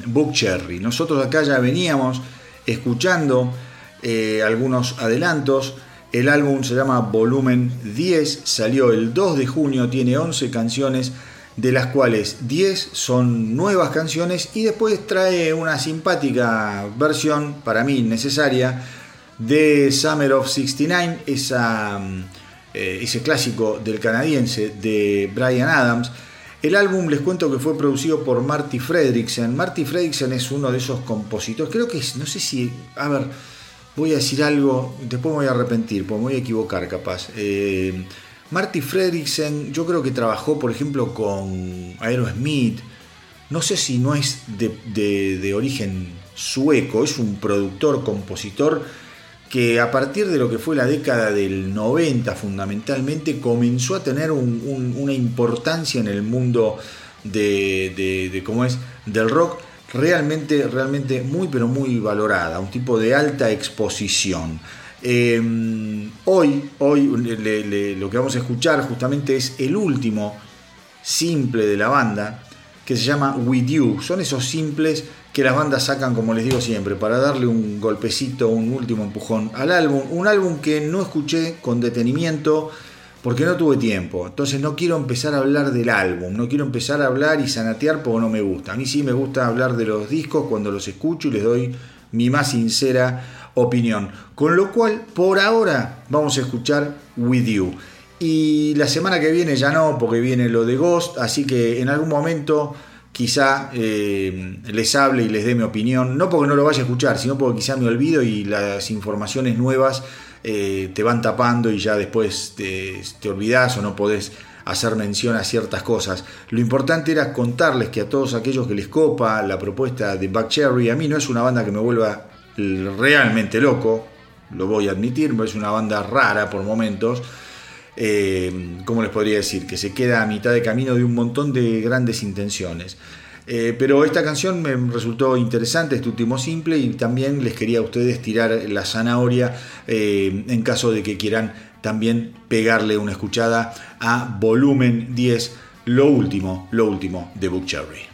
Book Cherry. Nosotros acá ya veníamos escuchando eh, algunos adelantos. El álbum se llama Volumen 10, salió el 2 de junio, tiene 11 canciones, de las cuales 10 son nuevas canciones y después trae una simpática versión, para mí necesaria, de Summer of 69, esa eh, ese clásico del canadiense de Brian Adams. El álbum les cuento que fue producido por Marty Fredrickson. Marty Fredrickson es uno de esos compositores, creo que es, no sé si, a ver, voy a decir algo, después me voy a arrepentir, porque me voy a equivocar capaz. Eh, Marty Fredrickson, yo creo que trabajó, por ejemplo, con Aerosmith. No sé si no es de, de origen sueco, es un productor, compositor que a partir de lo que fue la década del 90 fundamentalmente comenzó a tener una importancia en el mundo de, cómo es del rock realmente realmente muy pero muy valorada un tipo de alta exposición. Em, hoy hoy lo que vamos a escuchar justamente es el último simple de la banda que se llama With You son esos simples que las bandas sacan, como les digo siempre, para darle un golpecito, un último empujón al álbum. Un álbum que no escuché con detenimiento porque no tuve tiempo. Entonces no quiero empezar a hablar del álbum, no quiero empezar a hablar y sanatear porque no me gusta. A mí sí me gusta hablar de los discos cuando los escucho y les doy mi más sincera opinión. Con lo cual, por ahora vamos a escuchar With You. Y la semana que viene ya no, porque viene lo de Ghost, así que en algún momento quizá eh, les hable y les dé mi opinión, no porque no lo vaya a escuchar, sino porque quizá me olvido y las informaciones nuevas eh, te van tapando y ya después te, te olvidas o no podés hacer mención a ciertas cosas. Lo importante era contarles que a todos aquellos que les copa la propuesta de Buck Cherry, a mí no es una banda que me vuelva realmente loco, lo voy a admitir, es una banda rara por momentos, eh, ¿cómo les podría decir? Que se queda a mitad de camino de un montón de grandes intenciones. Eh, pero esta canción me resultó interesante, este último simple, y también les quería a ustedes tirar la zanahoria eh, en caso de que quieran también pegarle una escuchada a volumen 10, lo último, lo último de Book Cherry.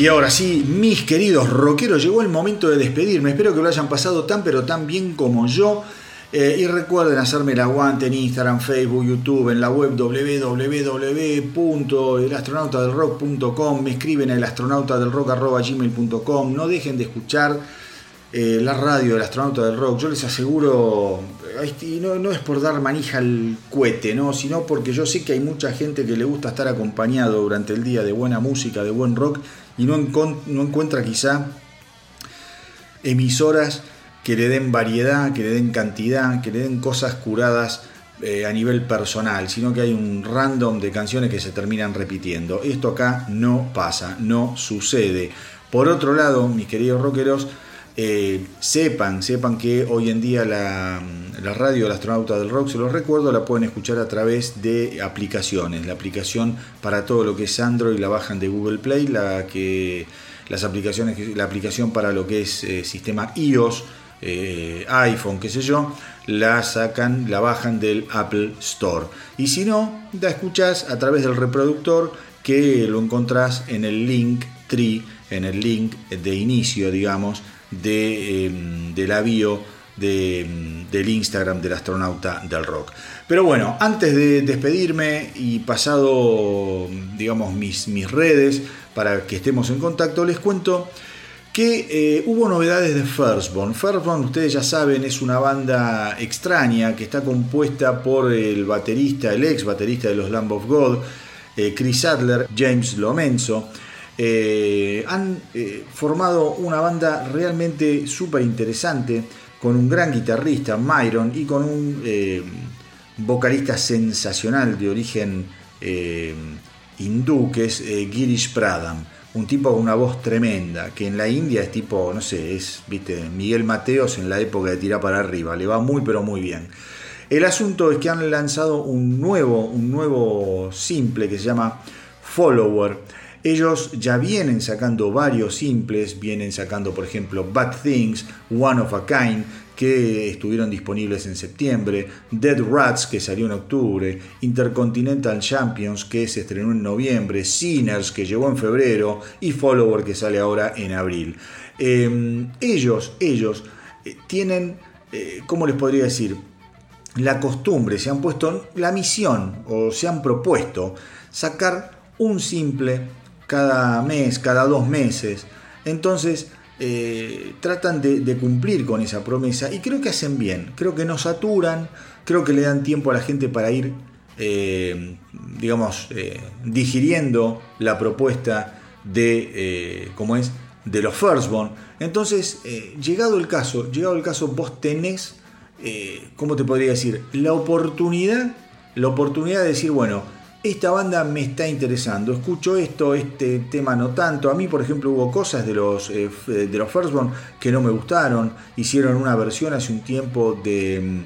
Y ahora sí, mis queridos rockeros, llegó el momento de despedirme. Espero que lo hayan pasado tan pero tan bien como yo. Eh, y recuerden hacerme el aguante en Instagram, Facebook, YouTube, en la web www.elastronautadelrock.com. Me escriben a elastronautadelrock.gmail.com. No dejen de escuchar eh, la radio del astronauta del rock. Yo les aseguro, no, no es por dar manija al cohete, ¿no? sino porque yo sé que hay mucha gente que le gusta estar acompañado durante el día de buena música, de buen rock y no, encuentra quizá emisoras que le den variedad, que le den cantidad, que le den cosas curadas eh, a nivel personal, sino que hay un random de canciones que se terminan repitiendo. Esto acá no pasa, no sucede. Por otro lado, mis queridos rockeros, eh, sepan, sepan que hoy en día la, la, radio del astronauta del rock, se los recuerdo, la pueden escuchar a través de aplicaciones. La aplicación para todo lo que es Android la bajan de Google Play, la que las aplicaciones, la aplicación para lo que es eh, sistema iOS, eh, iPhone, qué sé yo, la sacan, la bajan del Apple Store. Y si no, la escuchas a través del reproductor que lo encontrás en el link tree, en el link de inicio, digamos, de, em, la bio em, del Instagram del astronauta del rock. Pero bueno, antes de despedirme y pasado, digamos, mis, mis redes para que estemos en contacto, les cuento que eh, hubo novedades de Firstborn. Firstborn, ustedes ya saben, es una banda extraña que está compuesta por el baterista, el ex baterista de los Lamb of God, eh, Chris Adler, James Lomenzo. Eh, han formado una banda realmente súper interesante con un gran guitarrista, Myron, y con un vocalista sensacional de origen hindú, que es Girish Pradam un tipo con una voz tremenda, que en la India es tipo, no sé, es, viste, Miguel Mateos en la época de tirar para arriba, le va muy pero muy bien. El asunto es que han lanzado un nuevo, un nuevo simple que se llama Follower. Ellos ya vienen sacando varios simples, vienen sacando por ejemplo Bad Things, One of a Kind, que estuvieron disponibles en septiembre, Dead Rats, que salió en octubre, Intercontinental Champions, que se estrenó en noviembre, Sinners, que llegó en febrero, y Follower, que sale ahora en abril. Em, ellos, ellos eh, tienen, eh, ¿cómo les podría decir? La costumbre, se han puesto la misión o se han propuesto sacar un simple cada mes, cada dos meses. Entonces, eh, tratan de, cumplir con esa promesa y creo que hacen bien, creo que no saturan, creo que le dan tiempo a la gente para ir, eh, digamos, eh, digiriendo la propuesta de, ¿cómo es?, de los Firstborn. Entonces, llegado el caso, llegado el caso, vos tenés, ¿cómo te podría decir?, la oportunidad, la oportunidad de decir, bueno, esta banda me está interesando, escucho esto, este tema no tanto. A mí, por ejemplo, hubo cosas de los, eh, de los Firstborn que no me gustaron. Hicieron una versión hace un tiempo de, mm,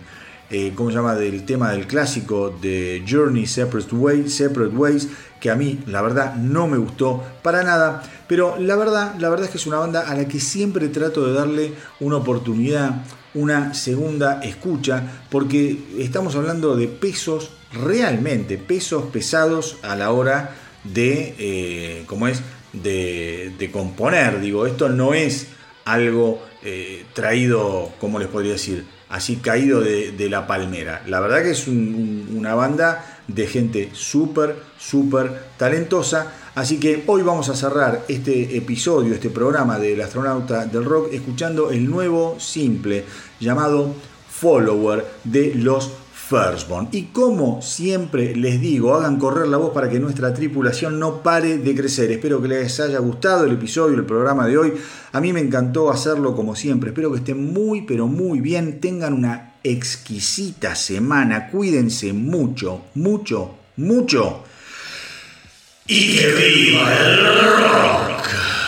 eh, ¿cómo se llama?, del tema del clásico de Journey Separate Ways, Separate Ways, que a mí, la verdad, no me gustó para nada. Pero la verdad, la verdad es que es una banda a la que siempre trato de darle una oportunidad, una segunda escucha, porque estamos hablando de pesos realmente pesos pesados a la hora de, eh, ¿cómo es? De, componer. Digo, esto no es algo eh, traído, ¿cómo les podría decir? Así caído de, la palmera. La verdad que es una banda de gente súper, súper talentosa. Así que hoy vamos a cerrar este episodio, este programa del astronauta del rock, escuchando el nuevo simple llamado Follower de los Firstborn. Y como siempre les digo, hagan correr la voz para que nuestra tripulación no pare de crecer. Espero que les haya gustado el episodio, el programa de hoy. A mí me encantó hacerlo como siempre. Espero que estén muy, pero muy bien. Tengan una exquisita semana. Cuídense mucho, mucho, mucho. Y que viva el rock.